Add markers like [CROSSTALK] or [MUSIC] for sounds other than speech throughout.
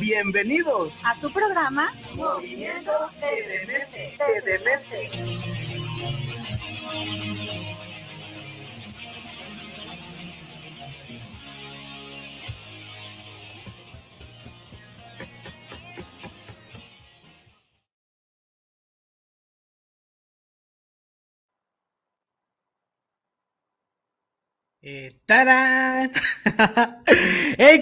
Bienvenidos. A tu programa. Movimiento Edemente. Eh, ¡Tarán! [LAUGHS]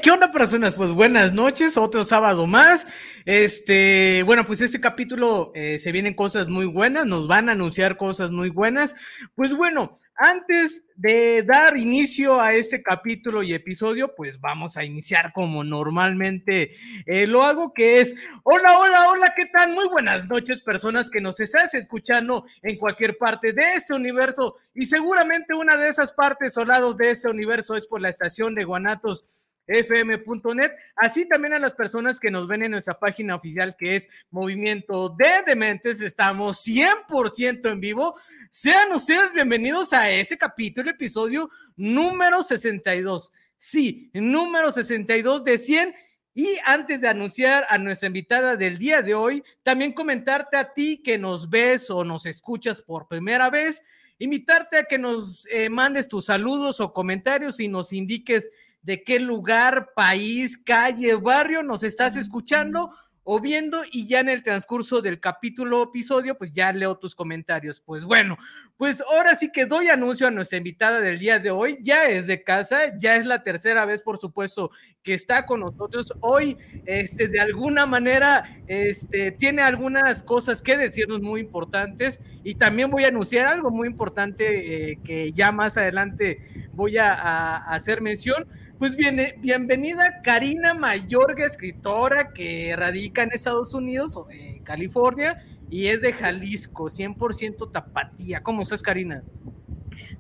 ¿Qué onda, personas? Pues buenas noches, otro sábado más. Este, bueno, pues este capítulo eh, se vienen cosas muy buenas, nos van a anunciar cosas muy buenas. Pues bueno, antes de dar inicio a este capítulo y episodio, pues vamos a iniciar como normalmente eh, lo hago, que es, hola, hola, hola, ¿qué tal? Muy buenas noches, personas que nos estás escuchando en cualquier parte de este universo y seguramente una de esas partes o lados de ese universo es por la estación de Guanatos fm.net, así también a las personas que nos ven en nuestra página oficial que es Movimiento de Dementes, estamos 100% en vivo. Sean ustedes bienvenidos a ese capítulo, episodio número 62. Sí, número 62 de 100. Y antes de anunciar a nuestra invitada del día de hoy, también comentarte a ti que nos ves o nos escuchas por primera vez, invitarte a que nos eh, mandes tus saludos o comentarios y nos indiques de qué lugar, país, calle, barrio nos estás escuchando o viendo y ya en el transcurso del capítulo episodio, pues ya leo tus comentarios. Pues bueno, pues ahora sí que doy anuncio a nuestra invitada del día de hoy. Ya es de casa, ya es la tercera vez, por supuesto, que está con nosotros. Hoy, este, de alguna manera, este, tiene algunas cosas que decirnos muy importantes y también voy a anunciar algo muy importante eh, que ya más adelante voy a hacer mención. Pues bien, bienvenida Karina Mayorga, escritora que radica en Estados Unidos en California y es de Jalisco, 100% tapatía. ¿Cómo estás, Karina?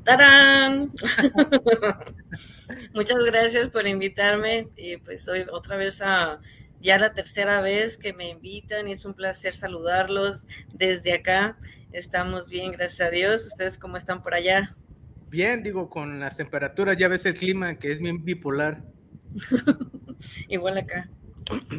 ¡Tarán! [LAUGHS] Muchas gracias por invitarme. Y pues hoy otra vez ya la tercera vez que me invitan y es un placer saludarlos desde acá. Estamos bien, gracias a Dios. ¿Ustedes cómo están por allá? Bien, digo, con las temperaturas, ya ves el clima que es bien bipolar. [LAUGHS] Igual acá.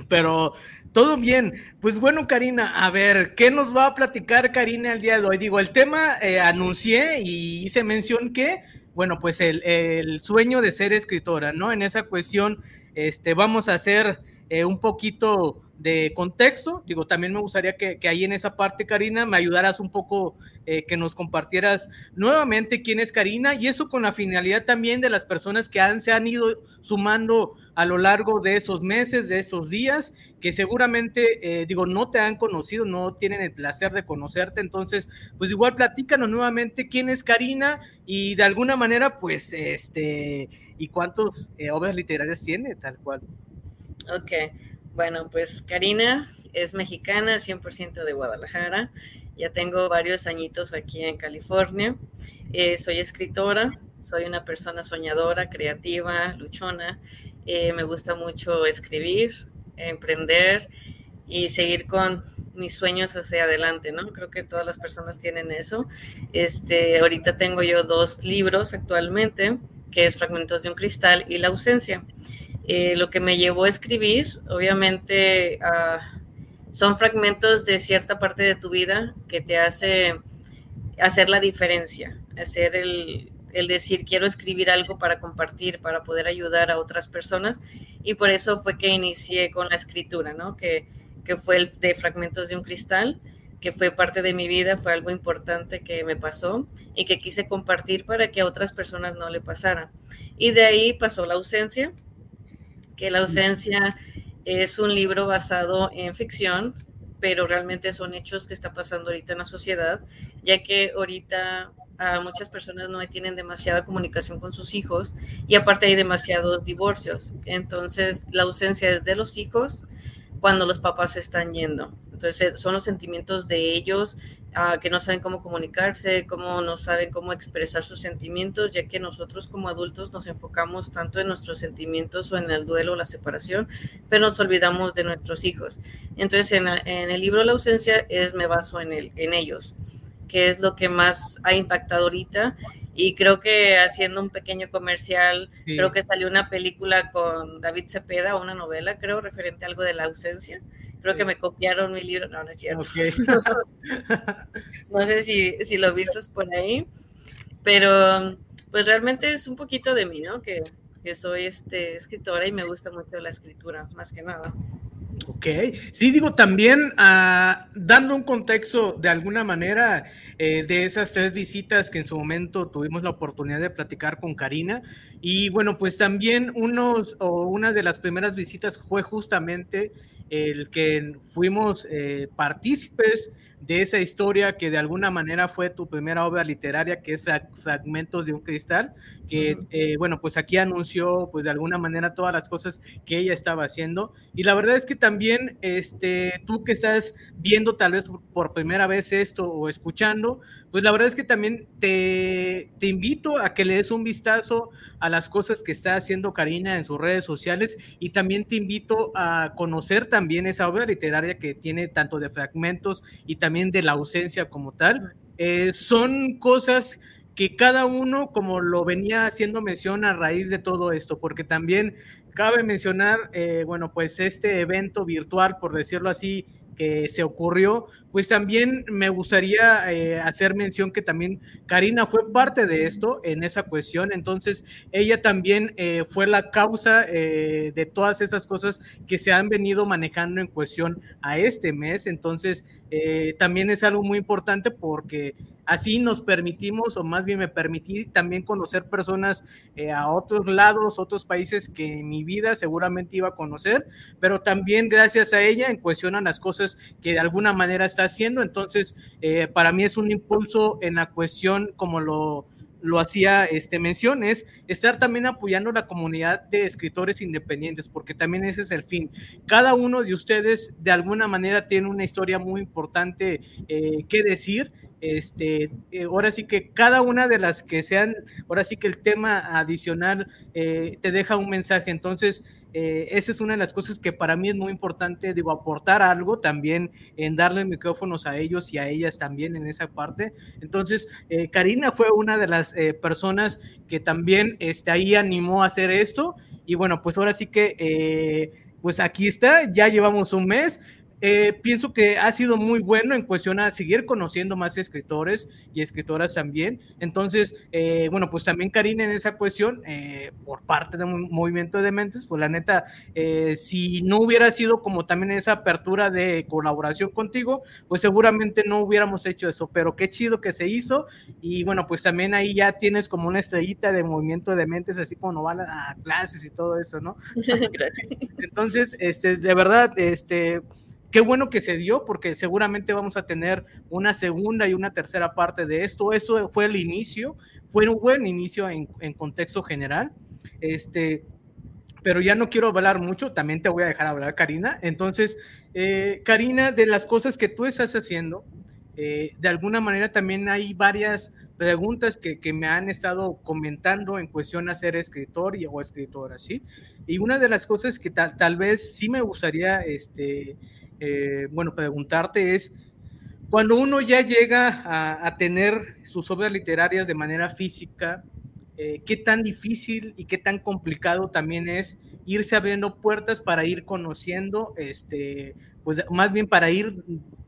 Pero todo bien. Pues bueno, Karina, a ver, ¿qué nos va a platicar Karina el día de hoy? Digo, el tema eh, anuncié y hice mención que, bueno, pues el, el, sueño de ser escritora, ¿no? En esa cuestión, este, vamos a hacer eh, un poquito de contexto. Digo, también me gustaría que, ahí en esa parte, Karina, me ayudaras un poco, eh, que nos compartieras nuevamente quién es Karina y eso con la finalidad también de las personas que han, se han ido sumando a lo largo de esos meses, de esos días, que seguramente, eh, digo, no te han conocido, no tienen el placer de conocerte. Entonces, pues igual platícanos nuevamente quién es Karina y de alguna manera, pues, este, y cuántos eh, obras literarias tiene, tal cual. Ok. Bueno, pues Karina es mexicana, 100% de Guadalajara. Ya tengo varios añitos aquí en California. Eh, soy escritora, soy una persona soñadora, creativa, luchona. Eh, me gusta mucho escribir, emprender y seguir con mis sueños hacia adelante, ¿no? Creo que todas las personas tienen eso. Este, ahorita tengo yo dos libros actualmente, que es Fragmentos de un Cristal y La Ausencia. Eh, lo que me llevó a escribir, obviamente, ah, son fragmentos de cierta parte de tu vida que te hace hacer la diferencia, hacer el, decir quiero escribir algo para compartir, para poder ayudar a otras personas y por eso fue que inicié con la escritura, ¿no? Que, que fue de Fragmentos de un Cristal, que fue parte de mi vida, fue algo importante que me pasó y que quise compartir para que a otras personas no le pasara. Y de ahí pasó la ausencia, que la ausencia es un libro basado en ficción, pero realmente son hechos que está pasando ahorita en la sociedad, ya que ahorita a muchas personas no tienen demasiada comunicación con sus hijos y aparte hay demasiados divorcios. Entonces la ausencia es de los hijos cuando los papás están yendo. Entonces son los sentimientos de ellos ah, que no saben cómo comunicarse, cómo no saben cómo expresar sus sentimientos, ya que nosotros como adultos nos enfocamos tanto en nuestros sentimientos o en el duelo o la separación, pero nos olvidamos de nuestros hijos. Entonces en, en el libro La ausencia es me baso en ellos que es lo que más ha impactado ahorita. Y creo que haciendo un pequeño comercial, creo que salió una película con David Cepeda, una novela, creo, referente a algo de la ausencia. Creo que me copiaron mi libro, no, no es cierto. [LAUGHS] no sé si, si lo viste por ahí, pero pues realmente es un poquito de mí, ¿no? Que, que soy este, escritora y me gusta mucho la escritura, más que nada. Ok, sí digo también uh, dando un contexto de alguna manera eh, de esas tres visitas que en su momento tuvimos la oportunidad de platicar con Karina. Y bueno pues también unos o una de las primeras visitas fue justamente el que fuimos eh, partícipes de esa historia que de alguna manera fue tu primera obra literaria, que es Fragmentos de un Cristal, que, eh, bueno, pues aquí anunció, pues de alguna manera, todas las cosas que ella estaba haciendo. Y la verdad es que también, este, tú que estás viendo tal vez por primera vez esto o escuchando, pues la verdad es que también te, te invito a que le des un vistazo a las cosas que está haciendo Karina en sus redes sociales y también te invito a conocer también esa obra literaria que tiene tanto de fragmentos y también de la ausencia como tal. Eh, son cosas que cada uno, como lo venía haciendo mención a raíz de todo esto, porque también cabe mencionar, eh, bueno, pues este evento virtual, por decirlo así, que se ocurrió, pues también me gustaría eh, hacer mención que también Karina fue parte de esto en esa cuestión, entonces ella también eh, fue la causa eh, de todas esas cosas que se han venido manejando en cuestión a este mes, entonces también es algo muy importante porque así nos permitimos, o más bien me permití también conocer personas a otros lados, otros países que en mi vida seguramente iba a conocer, pero también gracias a ella en cuestión a las cosas que de alguna manera está haciendo. Entonces, eh, para mí es un impulso en la cuestión como lo, lo hacía este, mención, es estar también apoyando la comunidad de escritores independientes, porque también ese es el fin. Cada uno de ustedes de alguna manera tiene una historia muy importante eh, que decir. Este, eh, ahora sí que cada una de las que sean, ahora sí que el tema adicional te deja un mensaje. Entonces, eh, esa es una de las cosas que para mí es muy importante, digo, aportar algo también en darle micrófonos a ellos y a ellas también en esa parte. Entonces, eh, Karina fue una de las eh, personas que también este, ahí animó a hacer esto. Y bueno, pues ahora sí que, pues aquí está, ya llevamos un mes. Eh, pienso que ha sido muy bueno en cuestión a seguir conociendo más escritores y escritoras también. Entonces, eh, bueno, pues también Karina en esa cuestión, eh, por parte de un movimiento de mentes, pues la neta, si no hubiera sido como también esa apertura de colaboración contigo, pues seguramente no hubiéramos hecho eso, pero qué chido que se hizo. Y bueno, pues también ahí ya tienes como una estrellita de movimiento de mentes, así como no van a clases y todo eso, ¿no? [LAUGHS] Entonces, este, de verdad, este qué bueno que se dio, porque seguramente vamos a tener una segunda y una tercera parte de esto. Eso fue el inicio, fue un buen inicio en, contexto general. Este, pero ya no quiero hablar mucho, también te voy a dejar hablar, Karina. Entonces, eh, Karina, de las cosas que tú estás haciendo, eh, de alguna manera también hay varias preguntas que, que, me han estado comentando en cuestión a ser escritor y, o escritora, ¿sí? Y una de las cosas que tal, tal vez sí me gustaría este, eh, bueno, preguntarte es, cuando uno ya llega a, tener sus obras literarias de manera física, eh, qué tan difícil y qué tan complicado también es irse abriendo puertas para ir conociendo, este, pues más bien para ir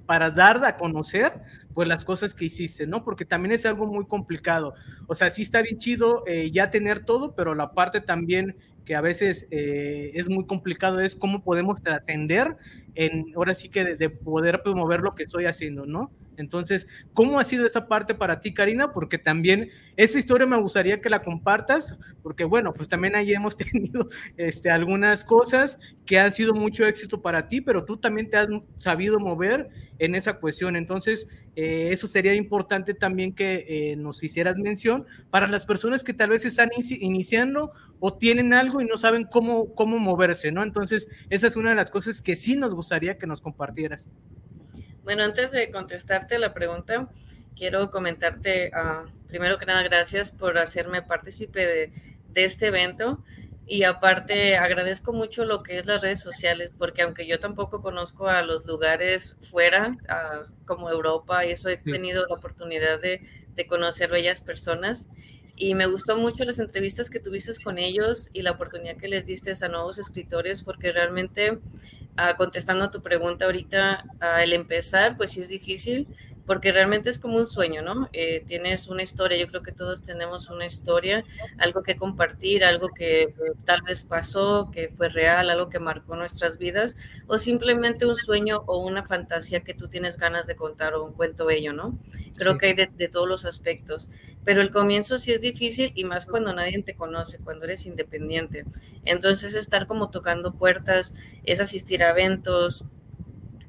para dar a conocer pues las cosas que hiciste, ¿no? Porque también es algo muy complicado. O sea, sí está bien chido eh, ya tener todo, pero la parte también que a veces eh, es muy complicado es cómo podemos trascender en, ahora sí que de, poder promover lo que estoy haciendo, ¿no? Entonces, ¿cómo ha sido esa parte para ti, Karina? Porque también esa historia me gustaría que la compartas, porque bueno, pues también ahí hemos [LAUGHS] tenido este, algunas cosas que han sido mucho éxito para ti, pero tú también te has sabido mover en esa cuestión. Entonces, eh, eso sería importante también que eh, nos hicieras mención para las personas que tal vez están iniciando o tienen algo y no saben cómo, cómo moverse, ¿no? Entonces, esa es una de las cosas que sí nos gustaría que nos compartieras. Bueno, antes de contestarte la pregunta, quiero comentarte, uh, primero que nada, gracias por hacerme partícipe de, de este evento. Y aparte, agradezco mucho lo que es las redes sociales, porque aunque yo tampoco conozco a los lugares fuera, como Europa, y eso he tenido la oportunidad de, de, conocer bellas personas. Y me gustó mucho las entrevistas que tuviste con ellos y la oportunidad que les diste a nuevos escritores, porque realmente, contestando a tu pregunta ahorita, al empezar, pues sí es difícil, porque realmente es como un sueño, ¿no? Eh, tienes una historia, yo creo que todos tenemos una historia, algo que compartir, algo que eh, tal vez pasó, que fue real, algo que marcó nuestras vidas, o simplemente un sueño o una fantasía que tú tienes ganas de contar o un cuento bello, ¿no? Creo que hay de, de, todos los aspectos, pero el comienzo sí es difícil y más cuando nadie te conoce, cuando eres independiente. Entonces estar como tocando puertas, es asistir a eventos,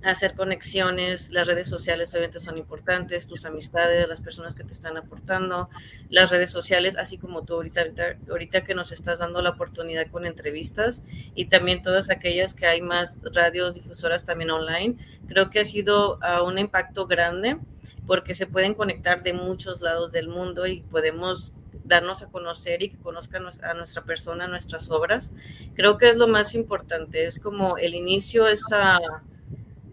hacer conexiones, las redes sociales obviamente son importantes, tus amistades, las personas que te están aportando, las redes sociales, así como tú ahorita, ahorita, que nos estás dando la oportunidad con entrevistas y también todas aquellas que hay más radios difusoras también online, creo que ha sido uh, un impacto grande porque se pueden conectar de muchos lados del mundo y podemos darnos a conocer y que conozcan a nuestra persona, nuestras obras. Creo que es lo más importante, es como el inicio, esa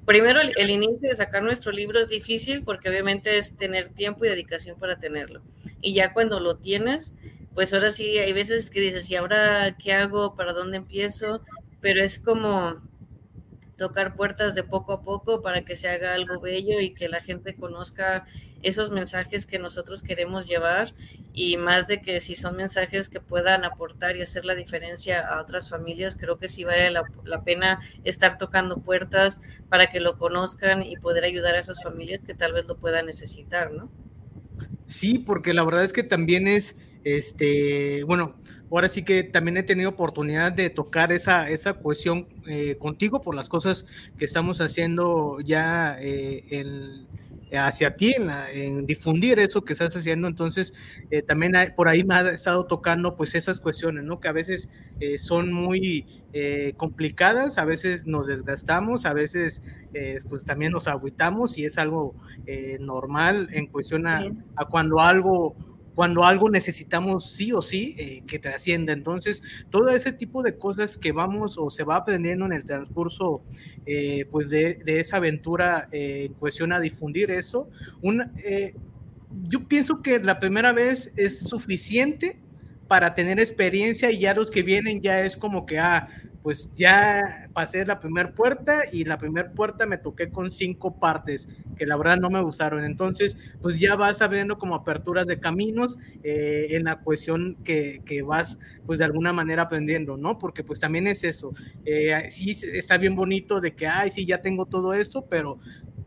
primero el, inicio de sacar nuestro libro es difícil porque obviamente es tener tiempo y dedicación para tenerlo. Y ya cuando lo tienes, pues ahora sí, hay veces que dices, ¿y ahora qué hago? ¿Para dónde empiezo? Pero es como tocar puertas de poco a poco para que se haga algo bello y que la gente conozca esos mensajes que nosotros queremos llevar y más de que si son mensajes que puedan aportar y hacer la diferencia a otras familias, creo que sí vale la, pena estar tocando puertas para que lo conozcan y poder ayudar a esas familias que tal vez lo puedan necesitar, ¿no? Sí, porque la verdad es que también es, este, bueno, ahora sí que también he tenido oportunidad de tocar esa, esa cuestión eh, contigo por las cosas que estamos haciendo ya eh, hacia ti, en, difundir eso que estás haciendo. Entonces, eh, también por ahí me ha estado tocando pues esas cuestiones, ¿no? Que a veces son muy complicadas, a veces nos desgastamos, a veces pues también nos agüitamos y es algo normal en cuestión a cuando algo cuando algo necesitamos sí o sí eh, que trascienda. Entonces, todo ese tipo de cosas que vamos o se va aprendiendo en el transcurso eh, pues de, esa aventura eh, en cuestión a difundir eso, yo pienso que la primera vez es suficiente para tener experiencia y ya los que vienen ya es como que, ah, pues ya pasé la primera puerta y la primera puerta me toqué con cinco partes que la verdad no me gustaron. Entonces, pues ya vas sabiendo como aperturas de caminos eh, en la cuestión que, que, vas pues de alguna manera aprendiendo, ¿no? Porque pues también es eso. Eh, sí, está bien bonito de que, ay, sí, ya tengo todo esto, pero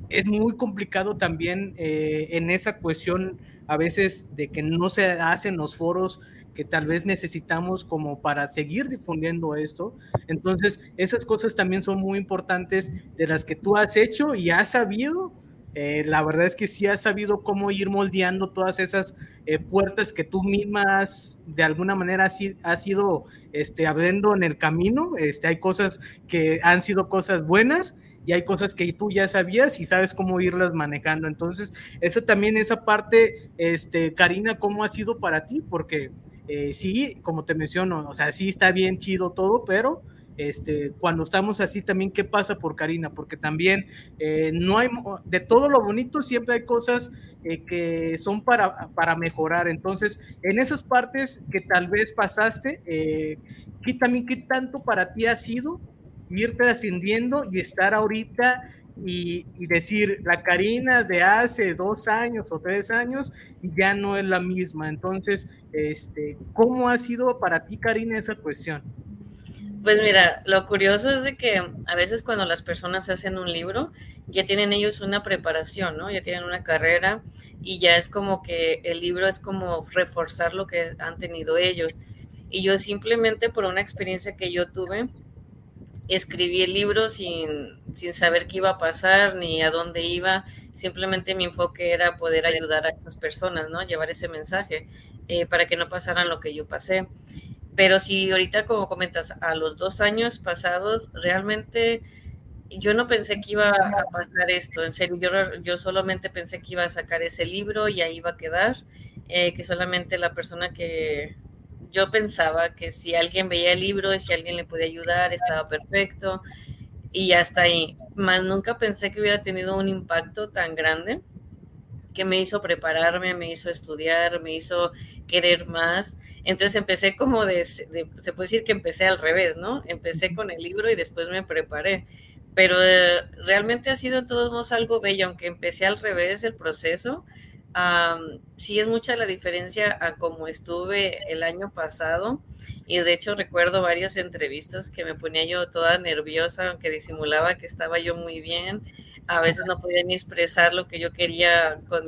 es muy complicado también eh, en esa cuestión a veces de que no se hacen los foros tal vez necesitamos como para seguir difundiendo esto. Entonces, esas cosas también son muy importantes de las que tú has hecho y has sabido. Eh, la verdad es que sí has sabido cómo ir moldeando todas esas eh, puertas que tú misma has, de alguna manera has, ido este, abriendo en el camino. Este, hay cosas que han sido cosas buenas y hay cosas que tú ya sabías y sabes cómo irlas manejando. Entonces, eso también, esa parte, este, Karina, ¿cómo ha sido para ti? Porque eh, sí, como te menciono, o sea, sí está bien chido todo, pero este, cuando estamos así también, ¿qué pasa por Karina? Porque también eh, no hay, de todo lo bonito siempre hay cosas eh, que son para, para mejorar. Entonces, en esas partes que tal vez pasaste, ¿qué también qué tanto para ti ha sido irte ascendiendo y estar ahorita y, decir, la Karina de hace dos años o tres años ya no es la misma. Entonces, este, ¿cómo ha sido para ti, Karina, esa cuestión? Pues mira, lo curioso es de que a veces cuando las personas hacen un libro, ya tienen ellos una preparación, ¿no? Ya tienen una carrera y ya es como que el libro es como reforzar lo que han tenido ellos. Y yo simplemente por una experiencia que yo tuve, escribí el libro sin, sin saber qué iba a pasar ni a dónde iba. Simplemente mi enfoque era poder ayudar a esas personas, ¿no? Llevar ese mensaje eh, para que no pasaran lo que yo pasé. Pero si ahorita, como comentas, a los dos años pasados, realmente yo no pensé que iba a pasar esto. En serio, yo, solamente pensé que iba a sacar ese libro y ahí iba a quedar. Eh, que solamente la persona que, yo pensaba que si alguien veía el libro, si alguien le podía ayudar, estaba perfecto y hasta ahí. Más nunca pensé que hubiera tenido un impacto tan grande que me hizo prepararme, me hizo estudiar, me hizo querer más. Entonces empecé como de, se puede decir que empecé al revés, ¿no? Empecé con el libro y después me preparé. Pero eh, realmente ha sido todos algo bello, aunque empecé al revés el proceso, sí es mucha la diferencia a como estuve el año pasado y de hecho recuerdo varias entrevistas que me ponía yo toda nerviosa, aunque disimulaba que estaba yo muy bien, a veces no podía ni expresar lo que yo quería con,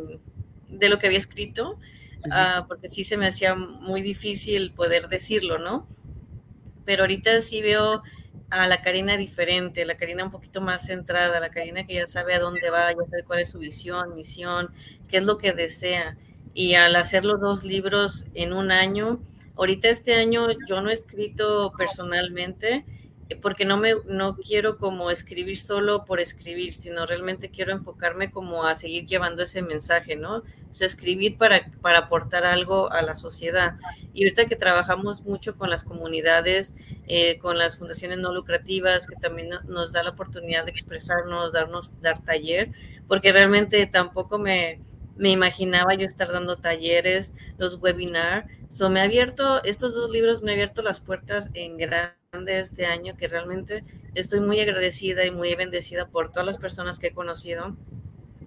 de lo que había escrito, ah, porque sí se me hacía muy difícil poder decirlo, ¿no? Pero ahorita sí veo a la Karina diferente, la Karina un poquito más centrada, la Karina que ya sabe a dónde va, ya sabe cuál es su visión, misión, qué es lo que desea. Y al hacer los dos libros en un año, ahorita este año yo no he escrito personalmente, porque no me no quiero como escribir solo por escribir, sino realmente quiero enfocarme como a seguir llevando ese mensaje, ¿no? Sea, escribir para, para aportar algo a la sociedad. Y ahorita que trabajamos mucho con las comunidades, eh, con las fundaciones no lucrativas, que también nos da la oportunidad de expresarnos, darnos, dar taller, porque realmente tampoco me, me imaginaba yo estar dando talleres, los webinars. So, me ha abierto, estos dos libros me han abierto las puertas en gran de este año que realmente estoy muy agradecida y muy bendecida por todas las personas que he conocido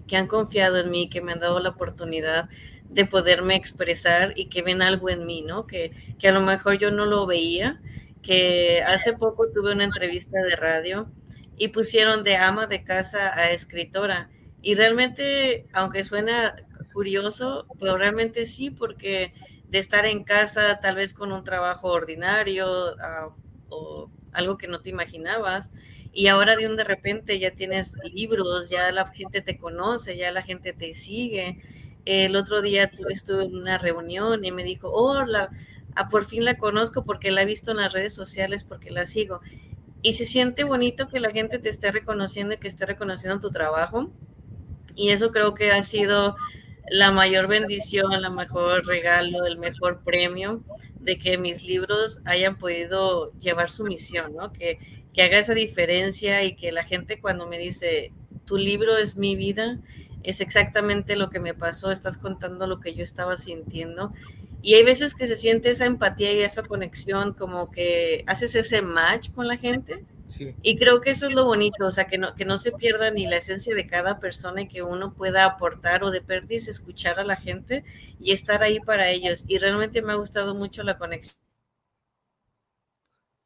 que han confiado en mí, que me han dado la oportunidad de poderme expresar y que ven algo en mí, ¿no? Que, que a lo mejor yo no lo veía, que hace poco tuve una entrevista de radio y pusieron de ama de casa a escritora. Y realmente, aunque suena curioso, pero realmente sí, porque de estar en casa, tal vez con un trabajo ordinario, uh, o algo que no te imaginabas. Y ahora de un de repente ya tienes libros, ya la gente te conoce, ya la gente te sigue. El otro día estuve en una reunión y me dijo, oh, la, ah, por fin la conozco porque la he visto en las redes sociales, porque la sigo. Y se siente bonito que la gente te esté reconociendo y que esté reconociendo tu trabajo. Y eso creo que ha sido la mayor bendición, la mejor regalo, el mejor premio de que mis libros hayan podido llevar su misión, ¿no? Que, que haga esa diferencia y que la gente cuando me dice, tu libro es mi vida, es exactamente lo que me pasó, estás contando lo que yo estaba sintiendo. Y hay veces que se siente esa empatía y esa conexión, como que haces ese match con la gente y creo que eso es lo bonito, o sea, que no, que no se pierda ni la esencia de cada persona y que uno pueda aportar o de perdiz escuchar a la gente y estar ahí para ellos. Y realmente me ha gustado mucho la conexión.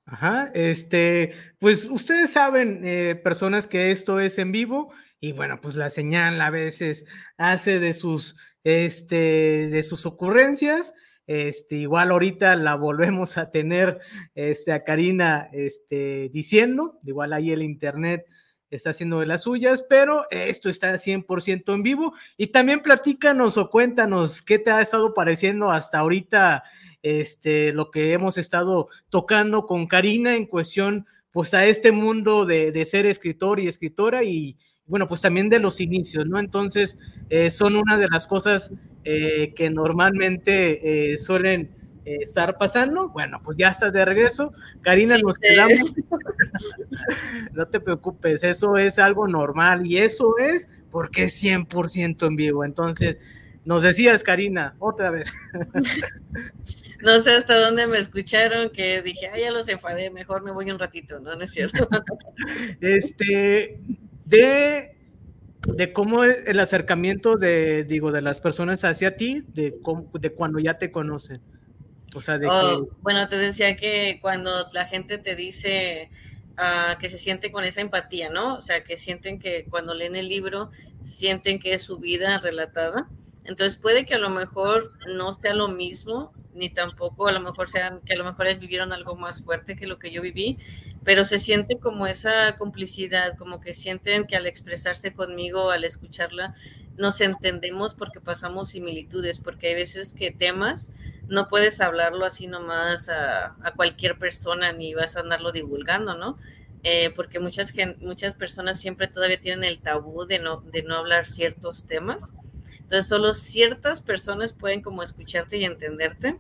Ajá, este, pues ustedes saben, eh, personas que esto es en vivo y bueno, pues la señal a veces hace de sus, este, de sus ocurrencias este, igual ahorita la volvemos a tener este, a Karina este, diciendo, igual ahí el internet está haciendo de las suyas, pero esto está 100% en vivo. Y también platícanos o cuéntanos qué te ha estado pareciendo hasta ahorita este, lo que hemos estado tocando con Karina en cuestión pues a este mundo de, de ser escritor y escritora y, bueno, pues también de los inicios, ¿no? Entonces, eh, son una de las cosas eh, que normalmente eh, suelen estar pasando. Bueno, pues ya estás de regreso. Karina, nos quedamos. [LAUGHS] no te preocupes, eso es algo normal y eso es porque es 100% en vivo. Entonces, nos decías, Karina, otra vez. [LAUGHS] no sé hasta dónde me escucharon que dije, ah, ya los enfadé, mejor me voy un ratito, ¿no? No es cierto. [LAUGHS] este, de, de cómo el acercamiento de, digo, de las personas hacia ti, de, de cuando ya te conocen. O oh, Bueno, te decía que cuando la gente te dice uh, que se siente con esa empatía, ¿no? O sea, que sienten que cuando leen el libro, sienten que es su vida relatada. Entonces puede que a lo mejor no sea lo mismo, ni tampoco a lo mejor sean, que a lo mejor vivieron algo más fuerte que lo que yo viví, pero se siente como esa complicidad, como que sienten que al expresarse conmigo, al escucharla, nos entendemos porque pasamos similitudes, porque hay veces que temas no puedes hablarlo así nomás a, a cualquier persona ni vas a andarlo divulgando, ¿no? Eh, porque muchas, muchas personas siempre todavía tienen el tabú de no, de no hablar ciertos temas. Entonces, solo ciertas personas pueden como escucharte y entenderte.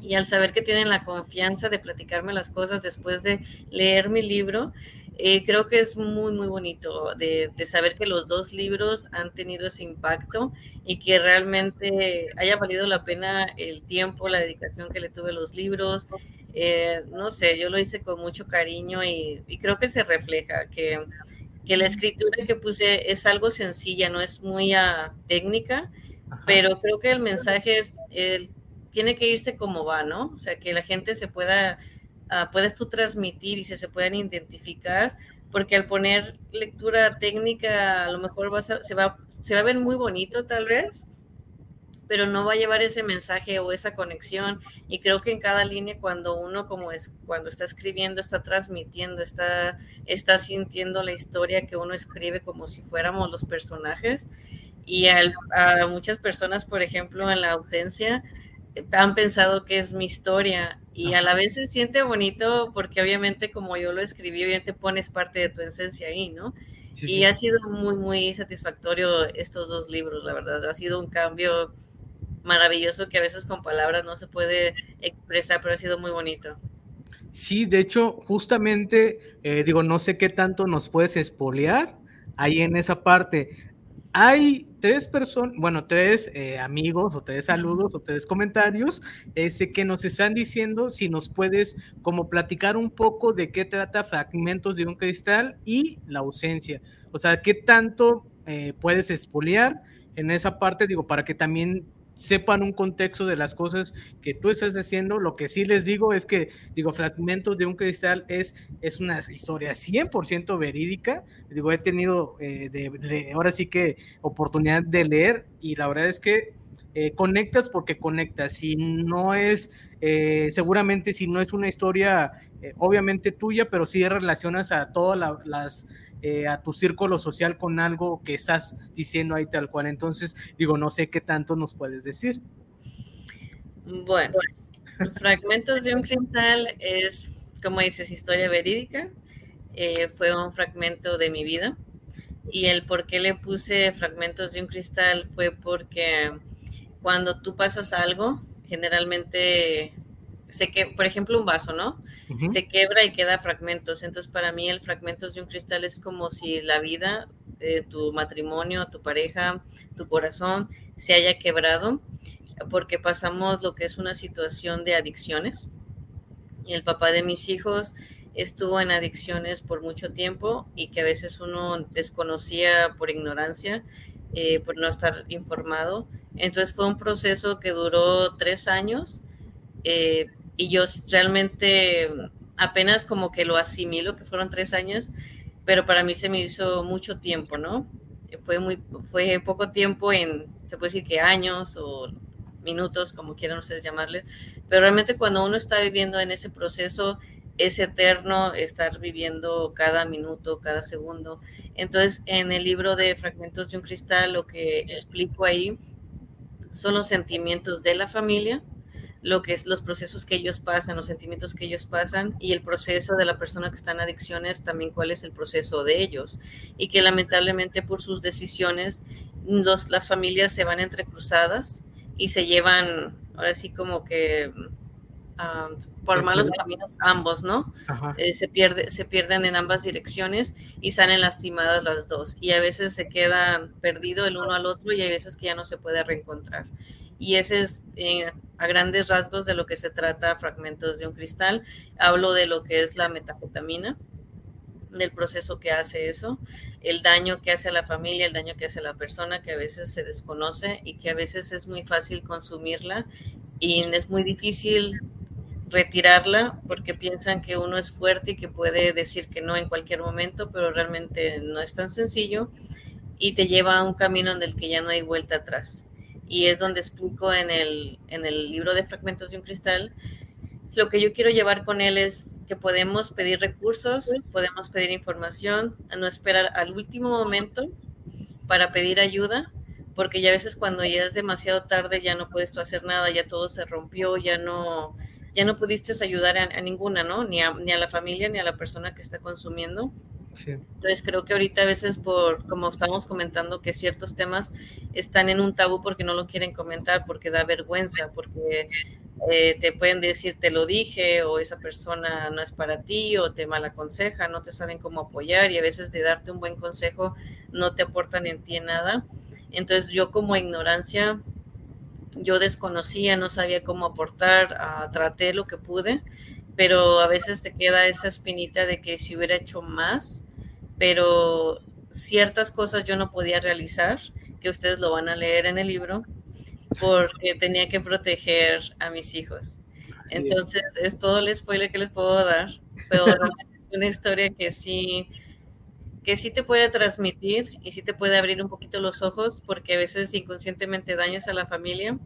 Y al saber que tienen la confianza de platicarme las cosas después de leer mi libro, eh, creo que es muy, muy bonito de, saber que los dos libros han tenido ese impacto y que realmente haya valido la pena el tiempo, la dedicación que le tuve a los libros. Eh, no sé, yo lo hice con mucho cariño y, creo que se refleja que, que, la escritura que puse es algo sencilla, no es muy uh, técnica, pero creo que el mensaje es, tiene que irse como va, ¿no? O sea, que la gente se pueda Ah, puedes tú transmitir y se, se pueden identificar, porque al poner lectura técnica a lo mejor se, va, se va a ver muy bonito tal vez, pero no va a llevar ese mensaje o esa conexión. Y creo que en cada línea, cuando uno como es, cuando está escribiendo, está transmitiendo, está, está sintiendo la historia que uno escribe como si fuéramos los personajes. Y a muchas personas, por ejemplo, en la ausencia, han pensado que es mi historia y a la vez se siente bonito porque obviamente como yo lo escribí, obviamente pones parte de tu esencia ahí, ¿no? y ha sido muy, muy satisfactorio estos dos libros, la verdad. Ha sido un cambio maravilloso que a veces con palabras no se puede expresar, pero ha sido muy bonito. Sí, de hecho, justamente, eh, digo, no sé qué tanto nos puedes espolear ahí en esa parte hay tres personas, bueno, tres eh, amigos o tres saludos o tres comentarios ese, que nos están diciendo si nos puedes como platicar un poco de qué trata Fragmentos de un Cristal y la ausencia. O sea, qué tanto eh, puedes expoliar en esa parte, digo, para que también sepan un contexto de las cosas que tú estás haciendo. Lo que sí les digo es que, digo, Fragmentos de un Cristal es, es una historia 100% verídica. Digo, he tenido eh, de, ahora sí que oportunidad de leer y la verdad es que eh, conectas porque conectas. Si no es, eh, seguramente si no es una historia obviamente tuya, pero sí relacionas a todas las eh, a tu círculo social con algo que estás diciendo ahí tal cual. Entonces, digo, no sé qué tanto nos puedes decir. Bueno, Fragmentos de un Cristal es, como dices, historia verídica. Eh, fue un fragmento de mi vida. Y el por qué le puse Fragmentos de un Cristal fue porque cuando tú pasas algo, generalmente se que, por ejemplo, un vaso, ¿no? Se quebra y queda fragmentos. Entonces, para mí, el fragmentos de un cristal es como si la vida, tu matrimonio, tu pareja, tu corazón, se haya quebrado, porque pasamos lo que es una situación de adicciones. Y el papá de mis hijos estuvo en adicciones por mucho tiempo y que a veces uno desconocía por ignorancia, eh, por no estar informado. Entonces fue un proceso que duró tres años eh, y yo realmente apenas como que lo asimilo, que fueron tres años, pero para mí se me hizo mucho tiempo, ¿no? Fue, muy, fue poco tiempo en, se puede decir que años o minutos, como quieran ustedes llamarles, pero realmente cuando uno está viviendo en ese proceso, es eterno estar viviendo cada minuto, cada segundo. Entonces, en el libro de Fragmentos de un Cristal, lo que explico ahí son los sentimientos de la familia, lo que es los procesos que ellos pasan, los sentimientos que ellos pasan y el proceso de la persona que está en adicciones, también cuál es el proceso de ellos. Y que lamentablemente por sus decisiones los, las familias se van entrecruzadas y se llevan, ahora sí como que por malos caminos ambos, ¿no? Eh, se, pierde, se pierden en ambas direcciones y salen lastimadas las dos. Y a veces se quedan perdidos el uno al otro y hay veces que ya no se puede reencontrar y ese es eh, a grandes rasgos de lo que se trata Fragmentos de un Cristal. Hablo de lo que es la metafetamina. del proceso que hace eso, el daño que hace a la familia, el daño que hace a la persona que a veces se desconoce y que a veces es muy fácil consumirla y es muy difícil retirarla porque piensan que uno es fuerte y que puede decir que no en cualquier momento, pero realmente no es tan sencillo y te lleva a un camino en el que ya no hay vuelta atrás. Y es donde explico en el, en el libro de Fragmentos de un Cristal, lo que yo quiero llevar con él es que podemos pedir recursos, podemos pedir información, a no esperar al último momento para pedir ayuda, porque ya a veces cuando ya es demasiado tarde ya no puedes tú hacer nada, ya todo se rompió, ya no, ya no pudiste ayudar a, ninguna, ¿no? Ni a, ni a, la familia ni a la persona que está consumiendo. Entonces creo que ahorita a veces por, como estamos comentando, que ciertos temas están en un tabú porque no lo quieren comentar, porque da vergüenza, porque eh, te pueden decir te lo dije o esa persona no es para ti o te mal aconseja, no te saben cómo apoyar y a veces de darte un buen consejo no te aportan en ti nada. Entonces yo como ignorancia, yo desconocía, no sabía cómo aportar, uh, traté lo que pude, pero a veces te queda esa espinita de que si hubiera hecho más, pero ciertas cosas yo no podía realizar, que ustedes lo van a leer en el libro, porque [LAUGHS] tenía que proteger a mis hijos. Entonces, es todo el spoiler que les puedo dar, pero es una historia que sí, que sí te puede transmitir y sí te puede abrir un poquito los ojos, porque a veces inconscientemente dañas a la familia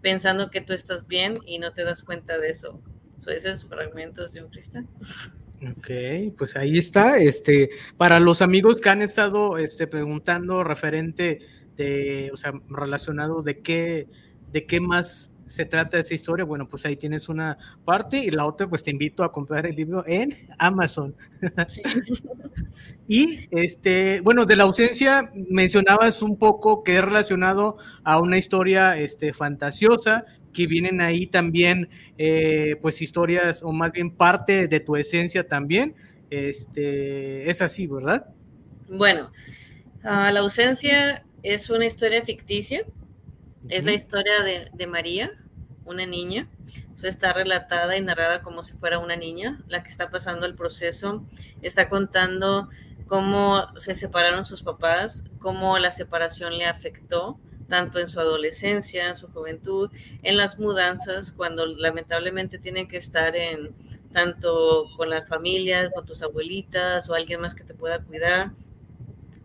pensando que tú estás bien y no te das cuenta de eso. Esos fragmentos de un cristal. Ok, pues ahí está. Este, para los amigos que han estado este, preguntando referente de, o sea, relacionado de qué, de qué más se trata esa historia, bueno, pues ahí tienes una parte y la otra, pues te invito a comprar el libro en Amazon. [LAUGHS] y este, bueno, de la ausencia mencionabas un poco que es relacionado a una historia este, fantasiosa, que vienen ahí también, eh, pues historias, o más bien parte de tu esencia también. Este, es así, ¿verdad? Bueno, a la ausencia es una historia ficticia. Es la historia de, María, una niña. Eso está relatada y narrada como si fuera una niña, la que está pasando el proceso. Está contando cómo se separaron sus papás, cómo la separación le afectó, tanto en su adolescencia, en su juventud, en las mudanzas, cuando lamentablemente tienen que estar en tanto con las familias, con tus abuelitas o alguien más que te pueda cuidar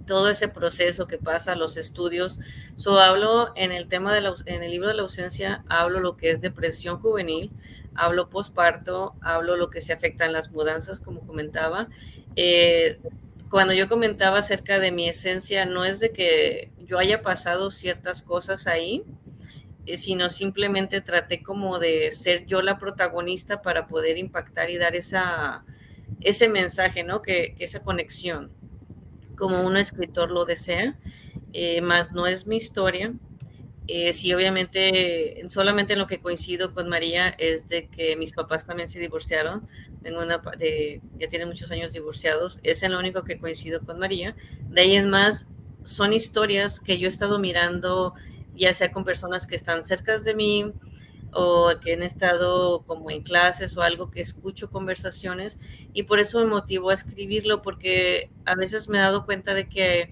todo ese proceso que pasa, los estudios. So, hablo en el tema de la, en el libro de la ausencia, hablo lo que es depresión juvenil, hablo posparto, hablo lo que se afecta en las mudanzas, como comentaba. Eh, cuando yo comentaba acerca de mi esencia, no es de que yo haya pasado ciertas cosas ahí, eh, sino simplemente traté como de ser yo la protagonista para poder impactar y dar esa, ese mensaje, ¿no? Que esa conexión como un escritor lo desea, eh, más no es mi historia. Eh, sí, obviamente, solamente en lo que coincido con María es de que mis papás también se divorciaron. Tengo una ya tiene muchos años divorciados. Es en lo único que coincido con María. De ahí en más, son historias que yo he estado mirando, ya sea con personas que están cerca de mí, o que han estado como en clases o algo que escucho conversaciones y por eso me motivó a escribirlo porque a veces me he dado cuenta de que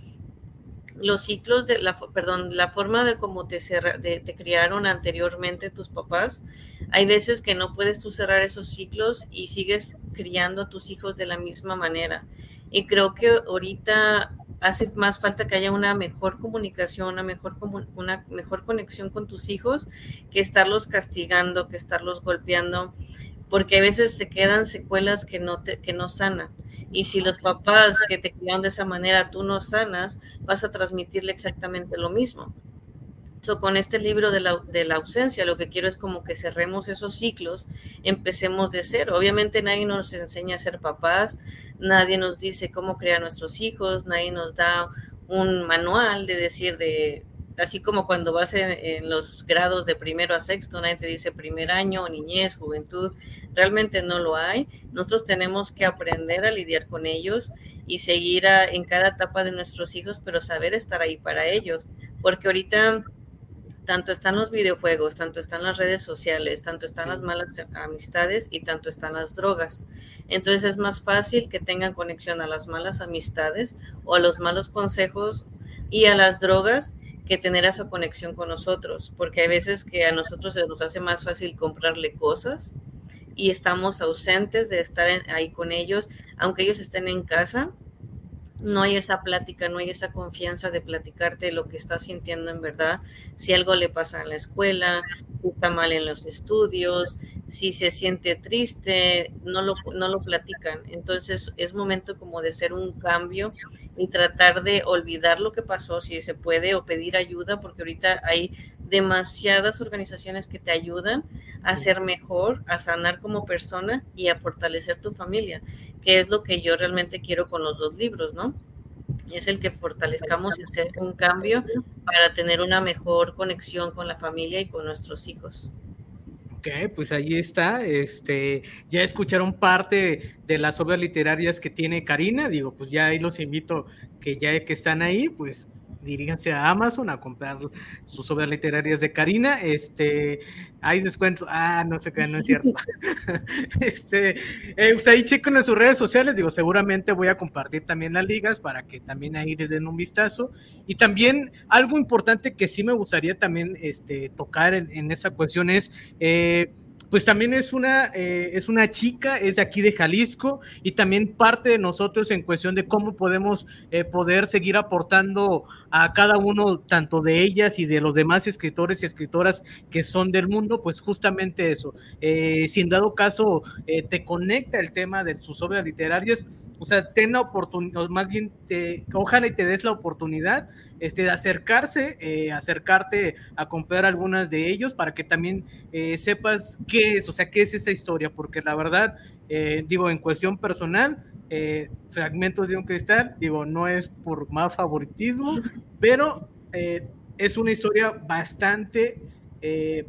los ciclos de la, perdón, la forma de cómo te, te criaron anteriormente tus papás, hay veces que no puedes tú cerrar esos ciclos y sigues criando a tus hijos de la misma manera. Y creo que ahorita hace más falta que haya una mejor comunicación, una mejor, una mejor conexión con tus hijos, que estarlos castigando, que estarlos golpeando, porque a veces se quedan secuelas que no, te, que no sanan. Y si los papás que te criaron de esa manera tú no sanas, vas a transmitirle exactamente lo mismo con este libro de la, de la, ausencia, lo que quiero es como que cerremos esos ciclos, empecemos de cero. Obviamente nadie nos enseña a ser papás, nadie nos dice cómo crear nuestros hijos, nadie nos da un manual de decir de, así como cuando vas en, en, los grados de primero a sexto, nadie te dice primer año, niñez, juventud, realmente no lo hay. Nosotros tenemos que aprender a lidiar con ellos y seguir en cada etapa de nuestros hijos, pero saber estar ahí para ellos, porque ahorita tanto están los videojuegos, tanto están las redes sociales, tanto están las malas amistades y tanto están las drogas. Entonces es más fácil que tengan conexión a las malas amistades o a los malos consejos y a las drogas que tener esa conexión con nosotros, porque hay veces que a nosotros se nos hace más fácil comprarle cosas y estamos ausentes de estar ahí con ellos, aunque ellos estén en casa, no hay esa plática, no hay esa confianza de platicarte lo que estás sintiendo en verdad, si algo le pasa en la escuela, si está mal en los estudios, si se siente triste, no lo, no lo platican. Entonces es momento como de hacer un cambio y tratar de olvidar lo que pasó, si se puede, o pedir ayuda, porque ahorita hay demasiadas organizaciones que te ayudan a ser mejor, a sanar como persona y a fortalecer tu familia, que es lo que yo realmente quiero con los dos libros, ¿no? Es el que fortalezcamos y hacer un cambio para tener una mejor conexión con la familia y con nuestros hijos. Ok, pues ahí está. Este, ya escucharon parte de las obras literarias que tiene Karina. Digo, pues ya ahí los invito que ya que están ahí, pues diríganse a Amazon a comprar sus obras literarias de Karina. Este, hay descuento. Ah, no sé qué, no es cierto. [LAUGHS] este, eh, pues ahí chequen en sus redes sociales. Digo, seguramente voy a compartir también las ligas para que también ahí les den un vistazo. Y también algo importante que sí me gustaría también este, tocar en, en esa cuestión es. Eh, pues también es una, eh, es una chica, es de aquí de Jalisco y también parte de nosotros en cuestión de cómo podemos eh, poder seguir aportando a cada uno, tanto de ellas y de los demás escritores y escritoras que son del mundo, pues justamente eso. Eh, si en dado caso te conecta el tema de sus obras literarias, o sea, ten la oportunidad, más bien, te, ojalá y te des la oportunidad este, de acercarse, eh, acercarte a comprar algunas de ellos para que también eh, sepas qué es, o sea, qué es esa historia, porque la verdad, eh, digo, en cuestión personal, Fragmentos de un Cristal, digo, no es por más favoritismo, [LAUGHS] pero es una historia bastante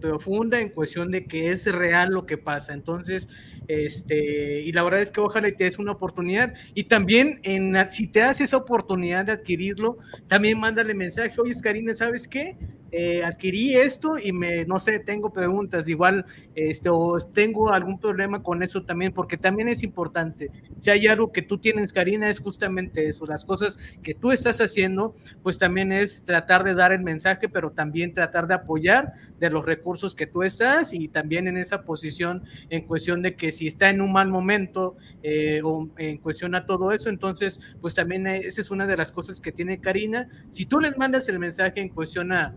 profunda en cuestión de que es real lo que pasa. Entonces, este, y la verdad es que ojalá te des una oportunidad. Y también, en, si te das esa oportunidad de adquirirlo, también mándale mensaje, oye, Karina, ¿sabes qué? Eh, adquirí esto y me, no sé, tengo preguntas, igual, este, o tengo algún problema con eso también, porque también es importante. Si hay algo que tú tienes, Karina, es justamente eso, las cosas que tú estás haciendo, pues también es tratar de dar el mensaje, pero también tratar de apoyar de los recursos que tú estás y también en esa posición en cuestión de que si está en un mal momento eh, o en cuestión a todo eso, entonces, pues también eh, esa es una de las cosas que tiene Karina. Si tú les mandas el mensaje en cuestión a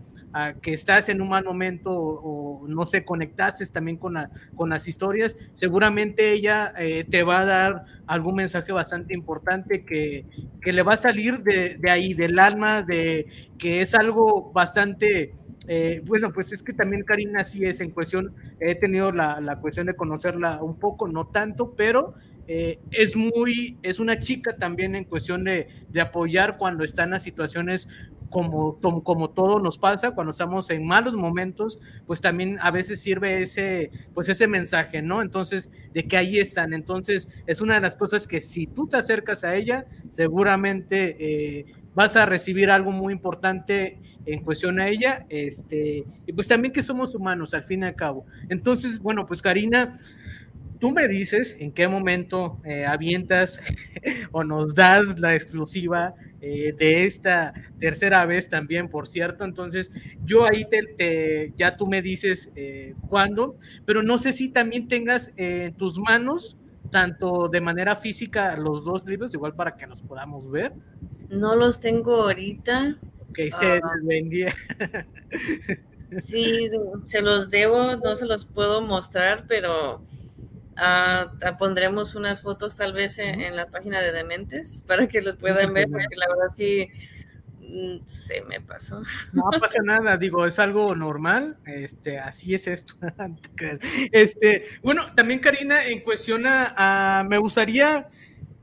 que estás en un mal momento o, no sé, conectases también con, con las historias, seguramente ella eh, te va a dar algún mensaje bastante importante que, que le va a salir de, de, ahí, del alma, de que es algo bastante... Eh, bueno, pues es que también Karina sí es en cuestión, he tenido la, la cuestión de conocerla un poco, no tanto, pero eh, es muy, es una chica también en cuestión de, de, apoyar cuando está en las situaciones como, como todo nos pasa, cuando estamos en malos momentos, pues también a veces sirve ese, pues ese mensaje, ¿no? Entonces, de que ahí están. Entonces, es una de las cosas que si tú te acercas a ella, seguramente eh, vas a recibir algo muy importante en cuestión a ella, este, y pues también que somos humanos al fin y al cabo. Entonces, bueno, pues Karina, tú me dices en qué momento eh, avientas [LAUGHS] o nos das la exclusiva eh, de esta tercera vez también, por cierto. Entonces, yo ahí te, ya tú me dices eh, cuándo, pero no sé si también tengas en tus manos, tanto de manera física, los dos libros, igual para que los podamos ver. No los tengo ahorita. Ok, se uh, vendía. [LAUGHS] sí, se los debo, no se los puedo mostrar, pero Ah, pondremos unas fotos tal vez en, la página de Dementes para que los puedan ver, porque la verdad sí mm, se me pasó. No pasa nada, digo, es algo normal, este, así es esto. [LAUGHS] este, bueno, también Karina, en cuestión a, me gustaría,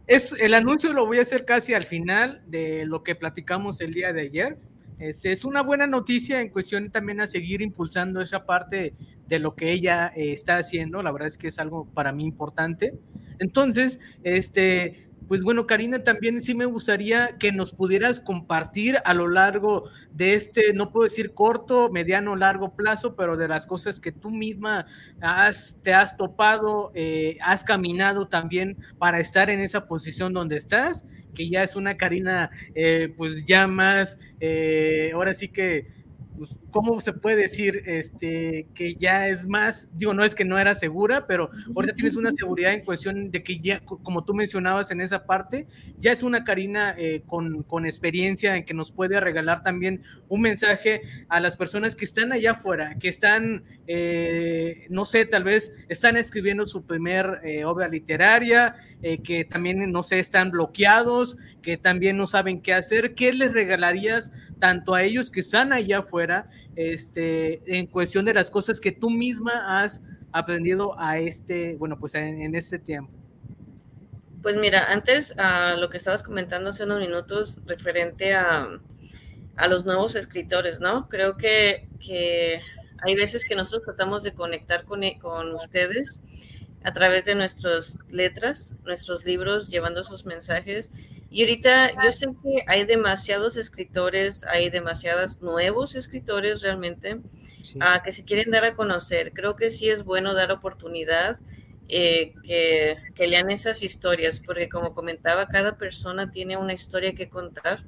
es, el anuncio lo voy a hacer casi al final de lo que platicamos el día de ayer. Es, es, una buena noticia en cuestión también a seguir impulsando esa parte de lo que ella eh, está haciendo. La verdad es que es algo para mí importante. Entonces, este, pues bueno, Karina, también sí me gustaría que nos pudieras compartir a lo largo de este, no puedo decir corto, mediano, largo plazo, pero de las cosas que tú misma has, te has topado, eh, has caminado también para estar en esa posición donde estás, que ya es una Karina, eh, pues ya más, eh, ahora sí que pues, ¿cómo se puede decir este, que ya es más, digo, no es que no era segura, pero ahorita tienes una seguridad en cuestión de que ya, como tú mencionabas en esa parte, ya es una Karina eh, con, con, experiencia en que nos puede regalar también un mensaje a las personas que están allá afuera, que están, eh, no sé, tal vez están escribiendo su primer eh, obra literaria, que también, no sé, están bloqueados, que también no saben qué hacer. ¿Qué les regalarías tanto a ellos que están allá afuera? Este, en cuestión de las cosas que tú misma has aprendido a este, bueno, pues en, este tiempo? Pues mira, antes a lo que estabas comentando hace unos minutos referente a, a los nuevos escritores, ¿no? Creo que, que, hay veces que nosotros tratamos de conectar con, con ustedes a través de nuestras letras, nuestros libros, llevando esos mensajes y ahorita yo sé que hay demasiados escritores, hay demasiados nuevos escritores realmente ah, que se quieren dar a conocer. Creo que sí es bueno dar oportunidad eh, que, que, lean esas historias, porque como comentaba, cada persona tiene una historia que contar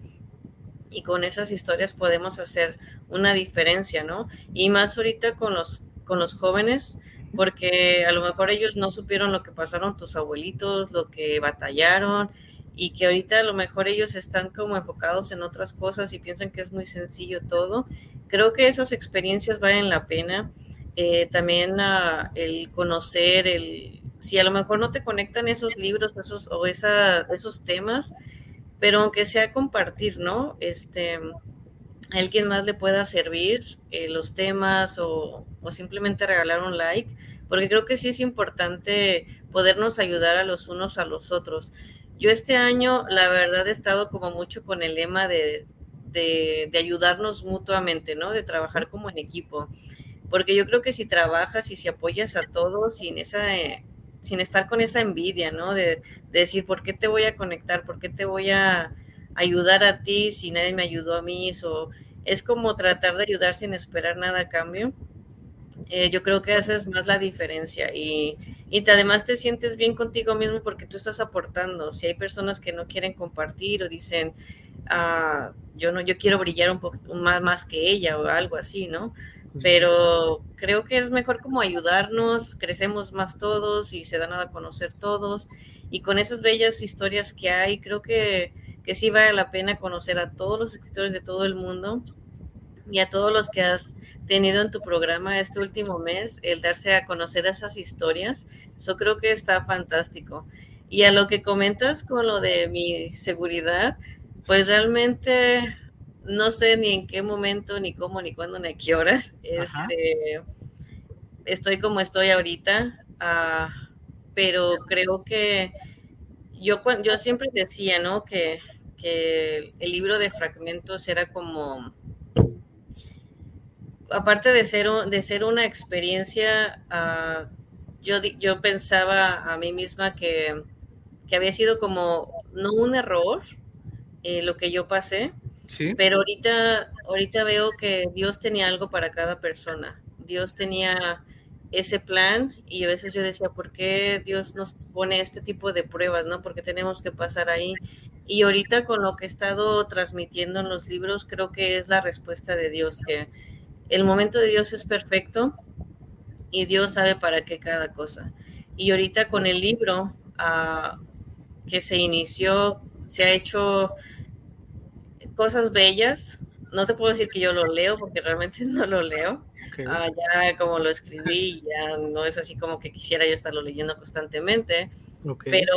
y con esas historias podemos hacer una diferencia, ¿no? Y más ahorita con los, con los jóvenes, porque a lo mejor ellos no supieron lo que pasaron tus abuelitos, lo que batallaron y que ahorita a lo mejor ellos están como enfocados en otras cosas y piensan que es muy sencillo todo. Creo que esas experiencias valen la pena. Eh, también uh, el conocer, el, si a lo mejor no te conectan esos libros esos, o esa, esos temas, pero aunque sea compartir, ¿no? Este, a alguien más le pueda servir eh, los temas o, o, simplemente regalar un like, porque creo que sí es importante podernos ayudar a los unos a los otros. Yo este año, la verdad, he estado como mucho con el lema de, de, ayudarnos mutuamente, ¿no? De trabajar como en equipo. Porque yo creo que si trabajas y si apoyas a todos sin esa... Eh, sin estar con esa envidia, ¿no? De, de, decir, ¿por qué te voy a conectar? ¿Por qué te voy a ayudar a ti si nadie me ayudó a mí? Eso es como tratar de ayudar sin esperar nada a cambio. Eh, yo creo que esa es más la diferencia y, y te, además te sientes bien contigo mismo porque tú estás aportando. Si hay personas que no quieren compartir o dicen, ah, yo no, yo quiero brillar un poco más, más que ella o algo así, ¿no? Pero creo que es mejor como ayudarnos, crecemos más todos y se dan a conocer todos. Y con esas bellas historias que hay, creo que, que sí vale la pena conocer a todos los escritores de todo el mundo y a todos los que has tenido en tu programa este último mes, el darse a conocer esas historias. Eso creo que está fantástico. Y a lo que comentas con lo de mi seguridad, pues realmente no sé ni en qué momento, ni cómo, ni cuándo, ni a qué horas. Este, estoy como estoy ahorita, uh, pero creo que yo, yo siempre decía, ¿no? Que, que el libro de fragmentos era como aparte de ser, de ser una experiencia, uh, yo, yo pensaba a mí misma que, que, había sido como, no un error eh, lo que yo pasé, ¿Sí? pero ahorita, ahorita veo que Dios tenía algo para cada persona. Dios tenía ese plan y a veces yo decía, ¿por qué Dios nos pone este tipo de pruebas, no? Porque tenemos que pasar ahí. Y ahorita con lo que he estado transmitiendo en los libros, creo que es la respuesta de Dios, que el momento de Dios es perfecto y Dios sabe para qué cada cosa. Y ahorita con el libro uh, que se inició, se ha hecho cosas bellas. No te puedo decir que yo lo leo porque realmente [LAUGHS] no lo leo. Okay. Uh, ya como lo escribí, ya no es así como que quisiera yo estarlo leyendo constantemente. Okay. Pero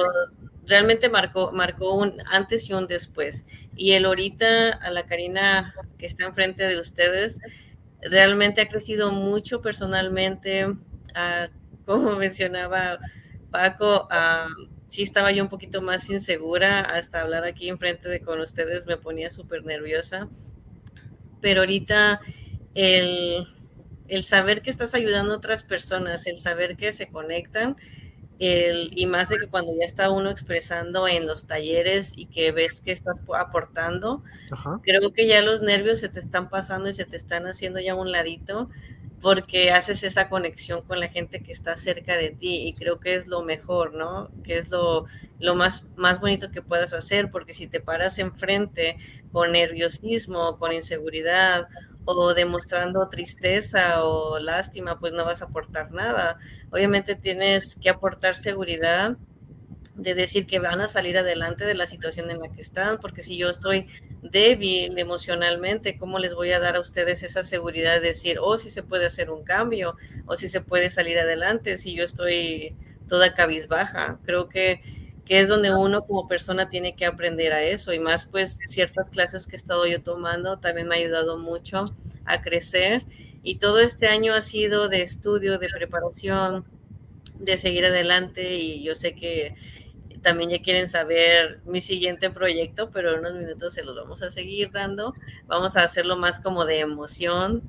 realmente marcó, marcó un antes y un después. Y el ahorita, a la Karina que está enfrente de ustedes, realmente ha crecido mucho personalmente. Uh, como [LAUGHS] mencionaba Paco, uh, sí estaba yo un poquito más insegura hasta hablar aquí enfrente de con ustedes me ponía súper nerviosa. Pero ahorita el, el, saber que estás ayudando a otras personas, el saber que se conectan, el, y más de que cuando ya está uno expresando en los talleres y que ves que estás aportando, creo que ya los nervios se te están pasando y se te están haciendo ya un ladito porque haces esa conexión con la gente que está cerca de ti y creo que es lo mejor, ¿no? Que es lo, lo más, más bonito que puedas hacer, porque si te paras enfrente con nerviosismo, con inseguridad o demostrando tristeza o lástima, pues no vas a aportar nada. Obviamente tienes que aportar seguridad de decir que van a salir adelante de la situación en la que están, porque si yo estoy débil emocionalmente, ¿cómo les voy a dar a ustedes esa seguridad de decir, oh, si se puede hacer un cambio, o si se puede salir adelante, si yo estoy toda cabizbaja? Creo que, es donde uno como persona tiene que aprender a eso, y más pues ciertas clases que he estado yo tomando también me ha ayudado mucho a crecer, y todo este año ha sido de estudio, de preparación, de seguir adelante, y yo sé que también ya quieren saber mi siguiente proyecto, pero en unos minutos se los vamos a seguir dando. Vamos a hacerlo más como de emoción.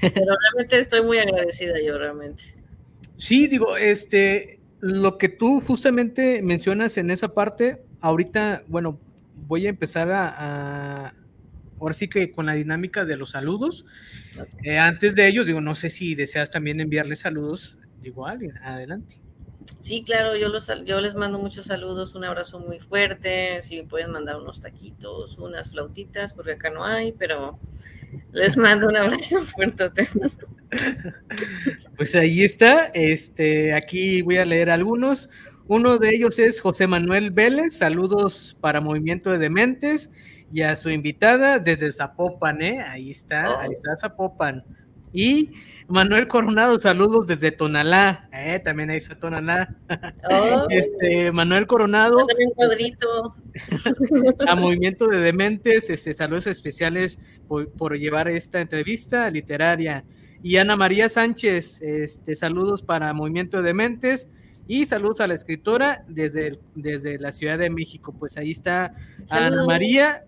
pero realmente estoy muy agradecida yo, realmente. Sí, digo, este, lo que tú justamente mencionas en esa parte, ahorita, bueno, voy a empezar a, ahora sí que con la dinámica de los saludos. Eh, antes de ellos, digo, no sé si deseas también enviarle saludos, digo a alguien, adelante. Sí, claro, yo, los, yo les mando muchos saludos, un abrazo muy fuerte, si me pueden mandar unos taquitos, unas flautitas, porque acá no hay, pero les mando un abrazo fuerte. Pues ahí está, este, aquí voy a leer algunos. Uno de ellos es José Manuel Vélez, saludos para Movimiento de Dementes y a su invitada desde Zapopan, ¿eh? Ahí está, ahí oh. está Zapopan. Y Manuel Coronado, saludos desde Tonalá. Eh, también ahí está Tonalá. Oh. [LAUGHS] Este, Manuel Coronado. También cuadrito. [LAUGHS] a Movimiento de Dementes, este, saludos especiales por, llevar esta entrevista literaria. Y Ana María Sánchez, este, saludos para Movimiento de Dementes. Y saludos a la escritora desde, desde la Ciudad de México. Pues ahí está Ana María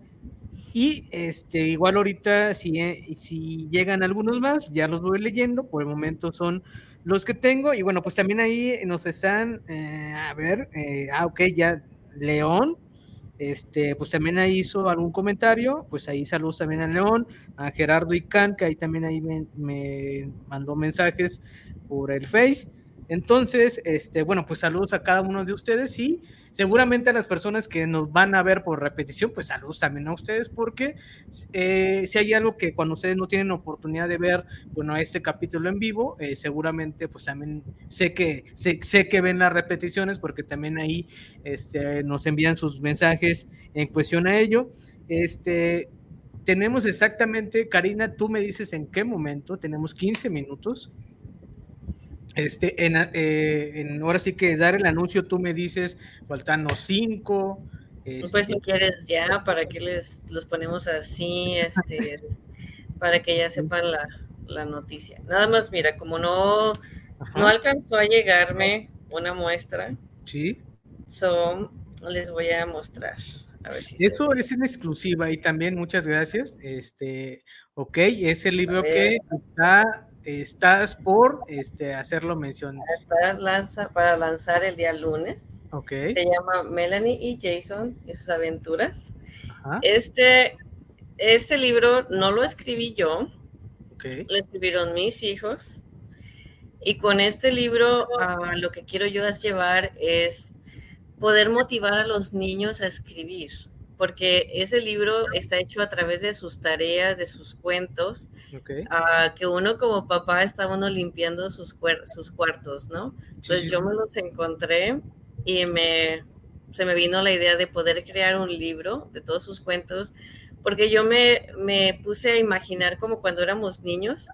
y este, igual ahorita, si, eh, si llegan algunos más, ya los voy leyendo. Por el momento son los que tengo. Y bueno, pues también ahí nos están, eh, a ver, eh, ah, ok, ya León, este, pues también ahí hizo algún comentario, pues ahí saludos también a León, a Gerardo Icán, que ahí también ahí me, me mandó mensajes por el Face. Entonces, este, bueno, pues saludos a cada uno de ustedes y seguramente a las personas que nos van a ver por repetición, pues saludos también a ustedes, porque eh, si hay algo que cuando ustedes no tienen oportunidad de ver, bueno, este capítulo en vivo, eh, seguramente pues también sé que, sé, sé, que ven las repeticiones, porque también ahí este, nos envían sus mensajes en cuestión a ello. Este, tenemos exactamente, Karina, tú me dices en qué momento, tenemos 15 minutos. Este, eh, en, ahora sí que dar el anuncio, tú me dices, faltan los cinco. pues si este quieres ya, para que les los ponemos así, este, [LAUGHS] para que ya sepan la, noticia. Nada más, mira, como no, no alcanzó a llegarme una muestra, sí. So, les voy a mostrar. A ver si Eso es en exclusiva y también muchas gracias. Este, ok, es el libro que está estás por este, hacerlo mención. Para, para lanzar el día lunes. Ok. Se llama Melanie y Jason y sus aventuras. Este, este libro no lo escribí yo, okay. lo escribieron mis hijos. Y con este libro ah, lo que quiero yo es llevar es poder motivar a los niños a escribir porque ese libro está hecho a través de sus tareas, de sus cuentos, ah, que uno como papá está uno limpiando sus, sus cuartos, ¿no? Entonces yo me los encontré y me, se me vino la idea de poder crear un libro de todos sus cuentos, porque yo me, me puse a imaginar como cuando éramos niños,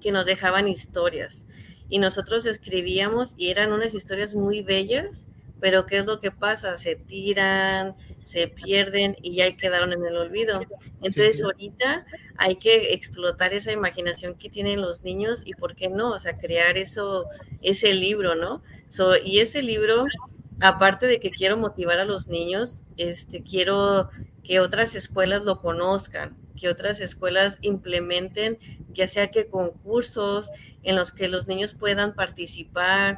que nos dejaban historias y nosotros escribíamos y eran unas historias muy bellas pero ¿qué es lo que pasa? Se tiran, se pierden y ya quedaron en el olvido. Entonces ahorita hay que explotar esa imaginación que tienen los niños y por qué no, o sea, crear eso, ese libro, ¿no? y ese libro, aparte de que quiero motivar a los niños, este, quiero que otras escuelas lo conozcan, que otras escuelas implementen, ya sea que concursos en los que los niños puedan participar,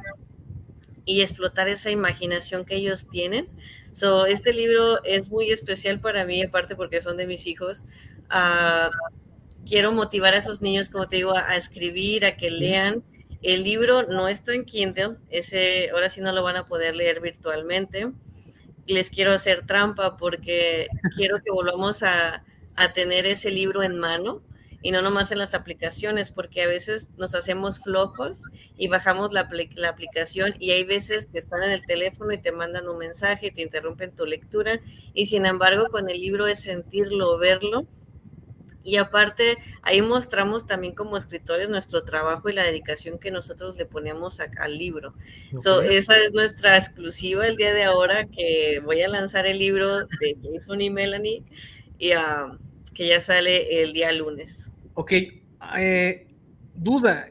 y explotar esa imaginación que ellos tienen. So, este libro es muy especial para mí, aparte porque son de mis hijos. Uh, quiero motivar a esos niños, como te digo, a, a, escribir, a que lean. El libro no está en Kindle, ese ahora sí no lo van a poder leer virtualmente. Les quiero hacer trampa porque quiero que volvamos a, a tener ese libro en mano y no nomás en las aplicaciones, porque a veces nos hacemos flojos y bajamos la, la, aplicación y hay veces que están en el teléfono y te mandan un mensaje y te interrumpen tu lectura y sin embargo con el libro es sentirlo, verlo. Y aparte, ahí mostramos también como escritores nuestro trabajo y la dedicación que nosotros le ponemos a, al libro. Okay. So, esa es nuestra exclusiva el día de ahora, que voy a lanzar el libro de Jason y Melanie y uh, que ya sale el día lunes. Ok, eh, duda.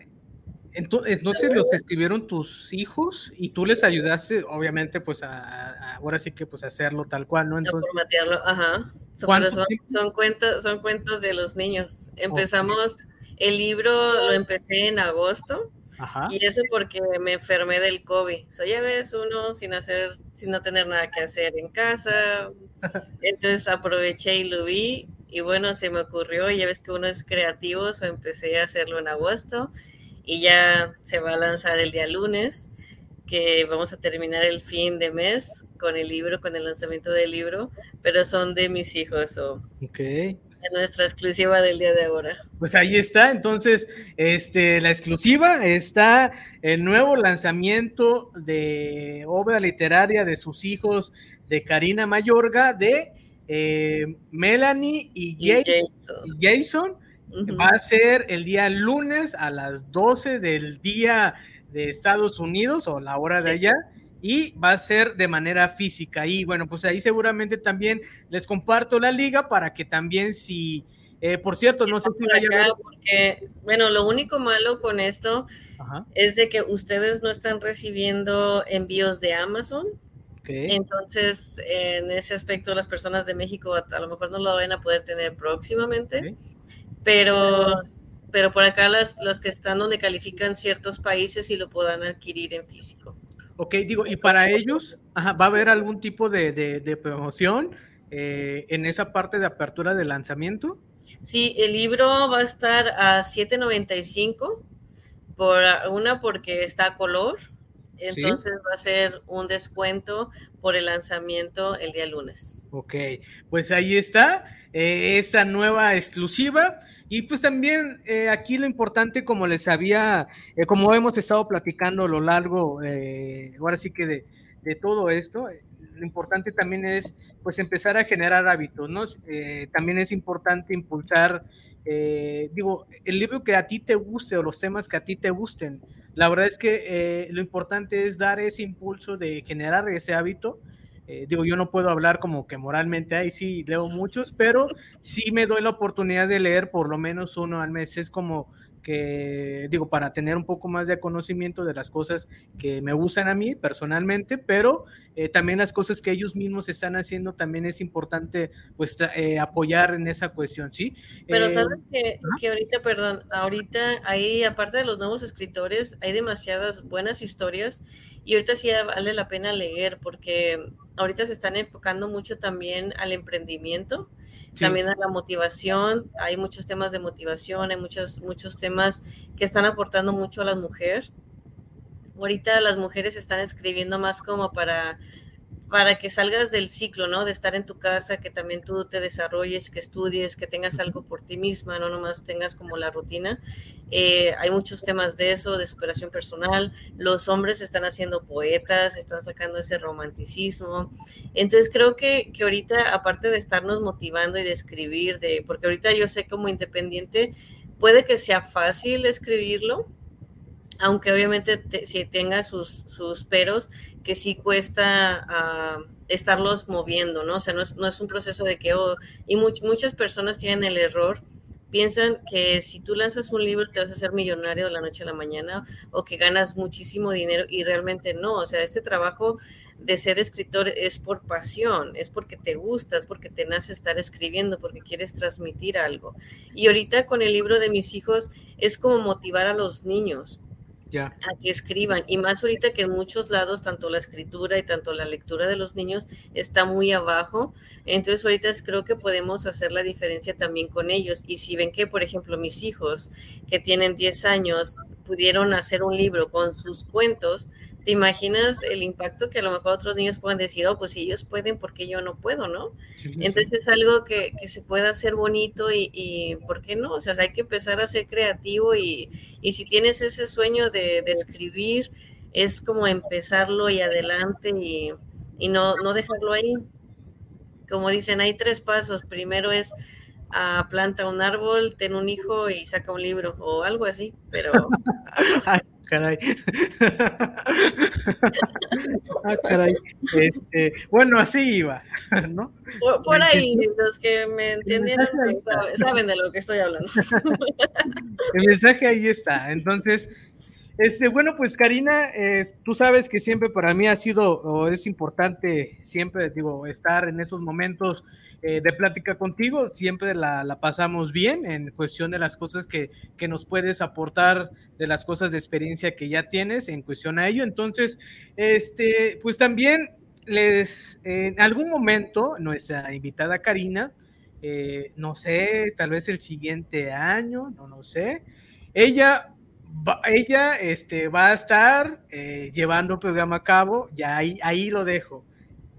Entonces, entonces los escribieron tus hijos y tú les ayudaste, obviamente, pues a, a ahora sí que pues hacerlo tal cual, ¿no? Entonces, formatearlo, ajá. Son, son, son, cuentos, son cuentos de los niños. Empezamos, okay. el libro lo empecé en agosto Ajá. Y eso porque me enfermé del COVID. So, ya ves, uno sin hacer, sin no tener nada que hacer en casa. [LAUGHS] Entonces aproveché y lo vi. Y bueno, se me ocurrió, ya ves que uno es creativo, so empecé a hacerlo en agosto. Y ya se va a lanzar el día lunes, que vamos a terminar el fin de mes con el libro, con el lanzamiento del libro. Pero son de mis hijos. So. Ok nuestra exclusiva del día de ahora. Pues ahí está, entonces, este, la exclusiva está el nuevo lanzamiento de obra literaria de sus hijos de Karina Mayorga, de eh, Melanie y, y, Jason. Y Jason. Uh -huh. Va a ser el día lunes a las 12 del día de Estados Unidos o la hora sí. de allá y va a ser de manera física. Y bueno, pues ahí seguramente también les comparto la liga para que también si, eh, por cierto, no sé si vaya porque, bueno, lo único malo con esto Ajá. es de que ustedes no están recibiendo envíos de Amazon. Okay. Entonces, en ese aspecto, las personas de México a, a, lo mejor no lo van a poder tener próximamente, okay. pero pero por acá las, las que están donde califican ciertos países y lo puedan adquirir en físico. Ok, digo, y para ellos, ajá, ¿va a haber algún tipo de, de, de promoción eh, en esa parte de apertura de lanzamiento? Sí, el libro va a estar a 7.95 por una porque está a color, entonces ¿Sí? va a ser un descuento por el lanzamiento el día lunes. Ok, pues ahí está, eh, esa nueva exclusiva. Y pues también eh, aquí lo importante, como les había, eh, como hemos estado platicando a lo largo, eh, ahora sí que de, de, todo esto, lo importante también es pues empezar a generar hábitos, ¿no? También es importante impulsar, eh, digo, el libro que a ti te guste o los temas que a ti te gusten. La verdad es que lo importante es dar ese impulso de generar ese hábito eh, digo, yo no puedo hablar como que moralmente, ahí sí leo muchos, pero sí me doy la oportunidad de leer por lo menos uno al mes. Es como que, digo, para tener un poco más de conocimiento de las cosas que me gustan a mí personalmente, pero eh, también las cosas que ellos mismos están haciendo, también es importante pues eh, apoyar en esa cuestión, ¿sí? Pero sabes que, que, ahorita, perdón, ahorita hay, aparte de los nuevos escritores, hay demasiadas buenas historias y ahorita sí vale la pena leer porque ahorita se están enfocando mucho también al emprendimiento, también a la motivación, hay muchos temas de motivación, hay muchos, muchos temas que están aportando mucho a las mujeres. Ahorita las mujeres están escribiendo más como para para que salgas del ciclo, ¿no? De estar en tu casa, que también tú te desarrolles, que estudies, que tengas algo por ti misma, no nomás tengas como la rutina. Eh, hay muchos temas de eso, de superación personal. Los hombres están haciendo poetas, están sacando ese romanticismo. Entonces creo que, que ahorita, aparte de estarnos motivando y de escribir, de, porque ahorita yo sé como independiente, puede que sea fácil escribirlo, aunque obviamente te, si tenga sus, sus, peros, que sí cuesta uh, estarlos moviendo, ¿no? O sea, no es, no es un proceso de que, oh, y much, muchas personas tienen el error, piensan que si tú lanzas un libro te vas a hacer millonario de la noche a la mañana o que ganas muchísimo dinero y realmente no, o sea, este trabajo de ser escritor es por pasión, es porque te gusta, es porque te nace estar escribiendo, porque quieres transmitir algo. Y ahorita con el libro de mis hijos es como motivar a los niños, a que escriban. Y más ahorita que en muchos lados, tanto la escritura y tanto la lectura de los niños está muy abajo. Entonces ahorita creo que podemos hacer la diferencia también con ellos. Y si ven que, por ejemplo, mis hijos que tienen 10 años pudieron hacer un libro con sus cuentos, ¿te imaginas el impacto que a lo mejor otros niños puedan decir, oh, pues si ellos pueden, ¿por qué yo no puedo, no? Entonces es algo que, se puede hacer bonito y, ¿por qué no? O sea, hay que empezar a ser creativo y, si tienes ese sueño de, escribir, es como empezarlo y adelante y, no, no dejarlo ahí. Como dicen, hay tres pasos. Primero es a ah, planta un árbol, ten un hijo y saca un libro o algo así, pero [LAUGHS] caray. ah, caray. Este, bueno, así iba, ¿no? Por, ahí, los que me entendieron pues, saben, de lo que estoy hablando. [LAUGHS] El mensaje ahí está. Entonces, este, bueno, pues Karina, tú sabes que siempre para mí ha sido o es importante siempre, digo, estar en esos momentos eh, de plática contigo. Siempre la, pasamos bien en cuestión de las cosas que, que, nos puedes aportar, de las cosas de experiencia que ya tienes en cuestión a ello. Entonces, este, pues también les, en algún momento, nuestra invitada Karina, eh, no sé, tal vez el siguiente año, no, no sé, ella ella este, va a estar eh, llevando el programa a cabo, ya ahí, ahí lo dejo.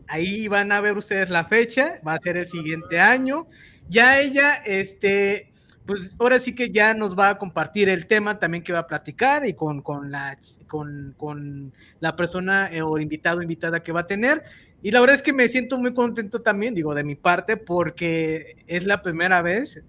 Ahí van a ver ustedes la fecha, va a ser el siguiente año. Ya ella, este, pues ahora sí que ya nos va a compartir el tema también que va a platicar y con, con, la, con, con la persona eh, o invitado o invitada que va a tener. Y la verdad es que me siento muy contento también, digo, de mi parte, porque es la primera vez,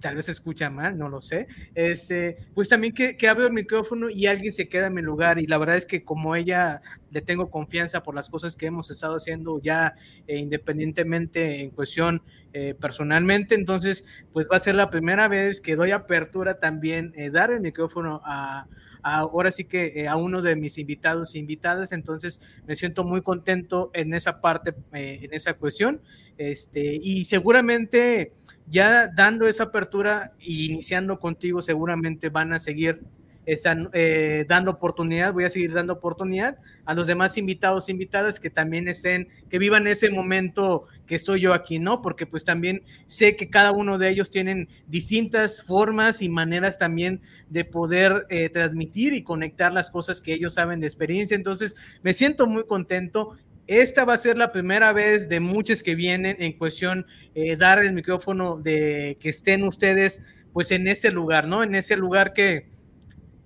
tal vez se escucha mal, no lo sé, este, pues también que, que abro el micrófono y alguien se queda en mi lugar y la verdad es que como ella le tengo confianza por las cosas que hemos estado haciendo ya eh, independientemente en cuestión eh, personalmente, entonces pues va a ser la primera vez que doy apertura también, eh, dar el micrófono a, ahora sí que a uno de mis invitados e invitadas, entonces me siento muy contento en esa parte, en esa cuestión, este, y seguramente ya dando esa apertura e iniciando contigo, seguramente van a seguir están eh, dando oportunidad, voy a seguir dando oportunidad a los demás invitados invitadas que también estén, que vivan ese momento que estoy yo aquí, ¿no? Porque pues también sé que cada uno de ellos tienen distintas formas y maneras también de poder eh, transmitir y conectar las cosas que ellos saben de experiencia. Entonces, me siento muy contento esta va a ser la primera vez de muchas que vienen en cuestión eh, dar el micrófono de que estén ustedes pues en ese lugar, ¿no? En ese lugar que,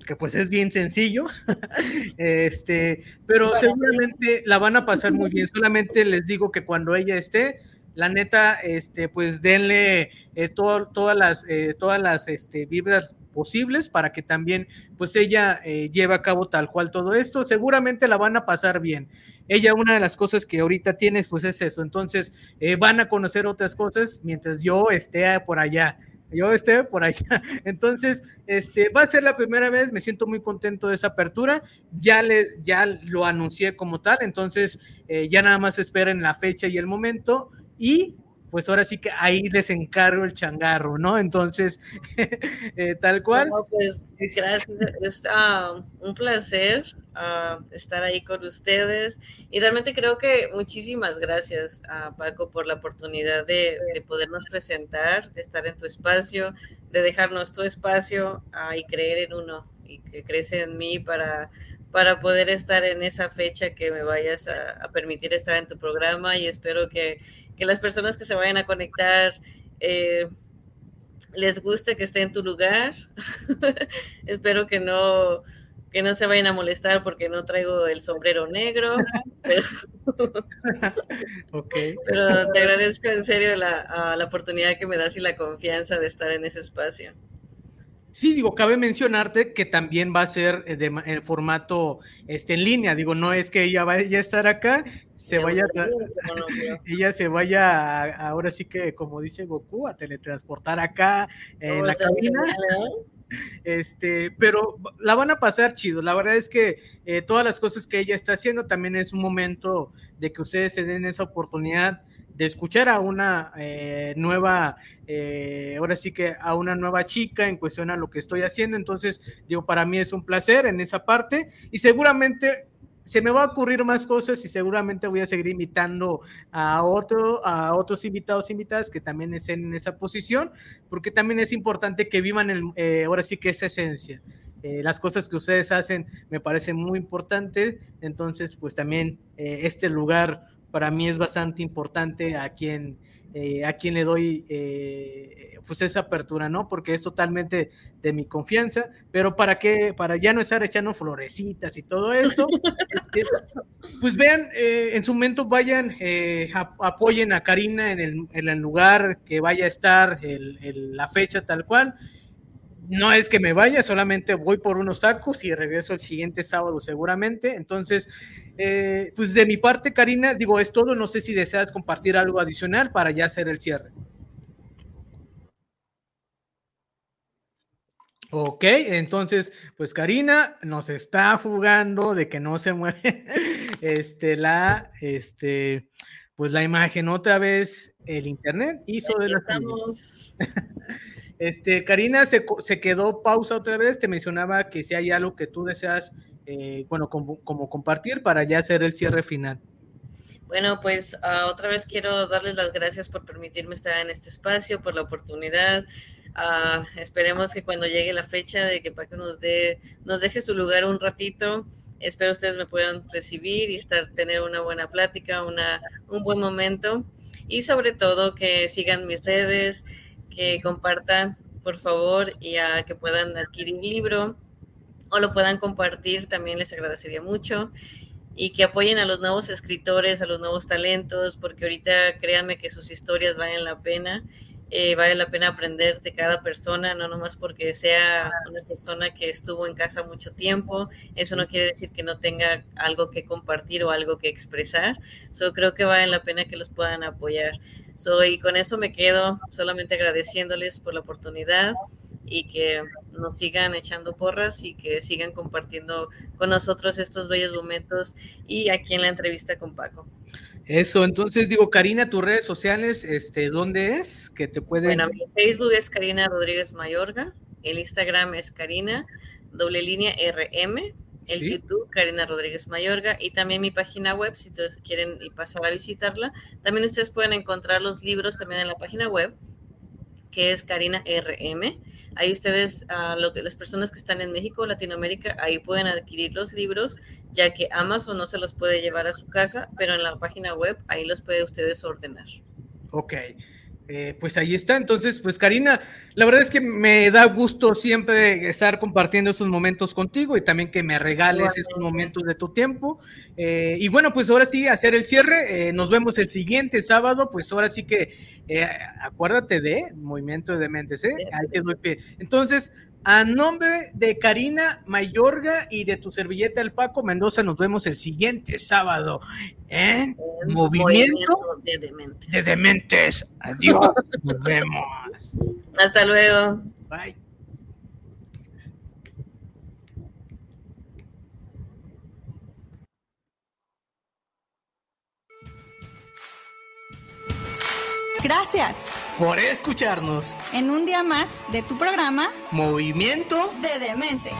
que pues es bien sencillo, [LAUGHS] este, pero seguramente la van a pasar muy bien. Solamente les digo que cuando ella esté, la neta, este, pues denle eh, todas las, eh, todas las este, vibras posibles para que también pues ella eh, lleve a cabo tal cual todo esto. Seguramente la van a pasar bien. Ella una de las cosas que ahorita tiene pues es eso. Entonces eh, van a conocer otras cosas mientras yo esté por allá. Yo esté por allá. [LAUGHS] Entonces, este va a ser la primera vez. Me siento muy contento de esa apertura. Ya les, ya lo anuncié como tal. Entonces, eh, ya nada más esperen la fecha y el momento. Y pues ahora sí que ahí les encargo el changarro, ¿no? Entonces, [LAUGHS] eh, tal cual. pues gracias, es ah, un placer ah, estar ahí con ustedes y realmente creo que muchísimas gracias a Paco por la oportunidad de, podernos presentar, de estar en tu espacio, de dejarnos tu espacio ah, y creer en uno y que crece en mí para para poder estar en esa fecha que me vayas a permitir estar en tu programa y espero que que las personas que se vayan a conectar eh, les guste que esté en tu lugar. [LAUGHS] Espero que no, que no se vayan a molestar porque no traigo el sombrero negro. [LAUGHS] pero, pero te agradezco en serio la, la oportunidad que me das y la confianza de estar en ese espacio. Sí, digo, cabe mencionarte que también va a ser eh, de, en formato este, en línea. Digo, no es que ella vaya a estar acá, se vaya, [LAUGHS] ella se vaya, ahora sí que, como dice Goku, a teletransportar acá en la cabina. Este, pero la van a pasar chido. La verdad es que eh, todas las cosas que ella está haciendo también es un momento de que ustedes se den esa oportunidad de escuchar a una eh, nueva, eh, ahora sí que a una nueva chica en cuestión a lo que estoy haciendo. Entonces, digo, para mí es un placer en esa parte y seguramente se me va a ocurrir más cosas y seguramente voy a seguir invitando a, otro, a otros invitados, invitadas que también estén en esa posición, porque también es importante que vivan el, eh, ahora sí que esa esencia. las cosas que ustedes hacen me parecen muy importantes, entonces pues también este lugar para mí es bastante importante a quien, eh, a quien le doy eh, pues esa apertura, ¿no? Porque es totalmente de mi confianza, pero para qué, para ya no estar echando florecitas y todo esto, [LAUGHS] este, pues vean, eh, en su momento vayan, apoyen a Karina en el, en el, lugar que vaya a estar, la fecha tal cual no es que me vaya, solamente voy por unos tacos y regreso el siguiente sábado seguramente. Entonces, eh, pues de mi parte, Karina, digo, es todo. No sé si deseas compartir algo adicional para ya hacer el cierre. Ok, entonces, pues Karina nos está jugando de que no se mueve [LAUGHS] este, la, este, pues la imagen otra vez, el internet hizo de la [LAUGHS] Este, Karina, se, quedó pausa otra vez, te mencionaba que si hay algo que tú deseas, eh, bueno, como, compartir para ya hacer el cierre final. Bueno, pues ah, otra vez quiero darles las gracias por permitirme estar en este espacio, por la oportunidad. Ah, esperemos que cuando llegue la fecha de que Paco nos dé, nos deje su lugar un ratito, espero ustedes me puedan recibir y estar, tener una buena plática, una, un buen momento y sobre todo que sigan mis redes, que compartan, por favor, y a que puedan adquirir libro o lo puedan compartir, también les agradecería mucho. Y que apoyen a los nuevos escritores, a los nuevos talentos, porque ahorita créanme que sus historias valen la pena. Eh, vale la pena aprender de cada persona, no nomás porque sea una persona que estuvo en casa mucho tiempo, eso no quiere decir que no tenga algo que compartir o algo que expresar, solo creo que vale la pena que los puedan apoyar. Soy con eso me quedo solamente agradeciéndoles por la oportunidad y que nos sigan echando porras y que sigan compartiendo con nosotros estos bellos momentos y aquí en la entrevista con Paco. Eso, entonces digo, Karina, tus redes sociales, este, ¿dónde es? Que te pueden. Bueno, mi Facebook es Karina Rodríguez Mayorga, el Instagram es Karina, doble línea RM, el YouTube, Karina Rodríguez Mayorga, y también mi página web, si ustedes quieren pasar a visitarla. También ustedes pueden encontrar los libros también en la página web, que es Karina RM. Ahí ustedes, uh, lo que, las personas que están en México, Latinoamérica, ahí pueden adquirir los libros, ya que Amazon no se los puede llevar a su casa, pero en la página web ahí los puede ustedes ordenar. Ok. Eh, pues ahí está. Entonces, pues Karina, la verdad es que me da gusto siempre estar compartiendo esos momentos contigo y también que me regales esos momentos de tu tiempo. Eh, y bueno, pues ahora sí, hacer el cierre. Eh, nos vemos el siguiente sábado. Pues ahora sí que acuérdate de Movimiento de Mentes, ¿eh? Ahí te doy pie. Entonces, a nombre de Karina Mayorga y de tu servilleta el Paco Mendoza, nos vemos el siguiente sábado en Movimiento, de, dementes. de Dementes. Adiós, nos vemos. Hasta luego. Bye. Gracias por escucharnos en un día más de tu programa Movimiento de Demente.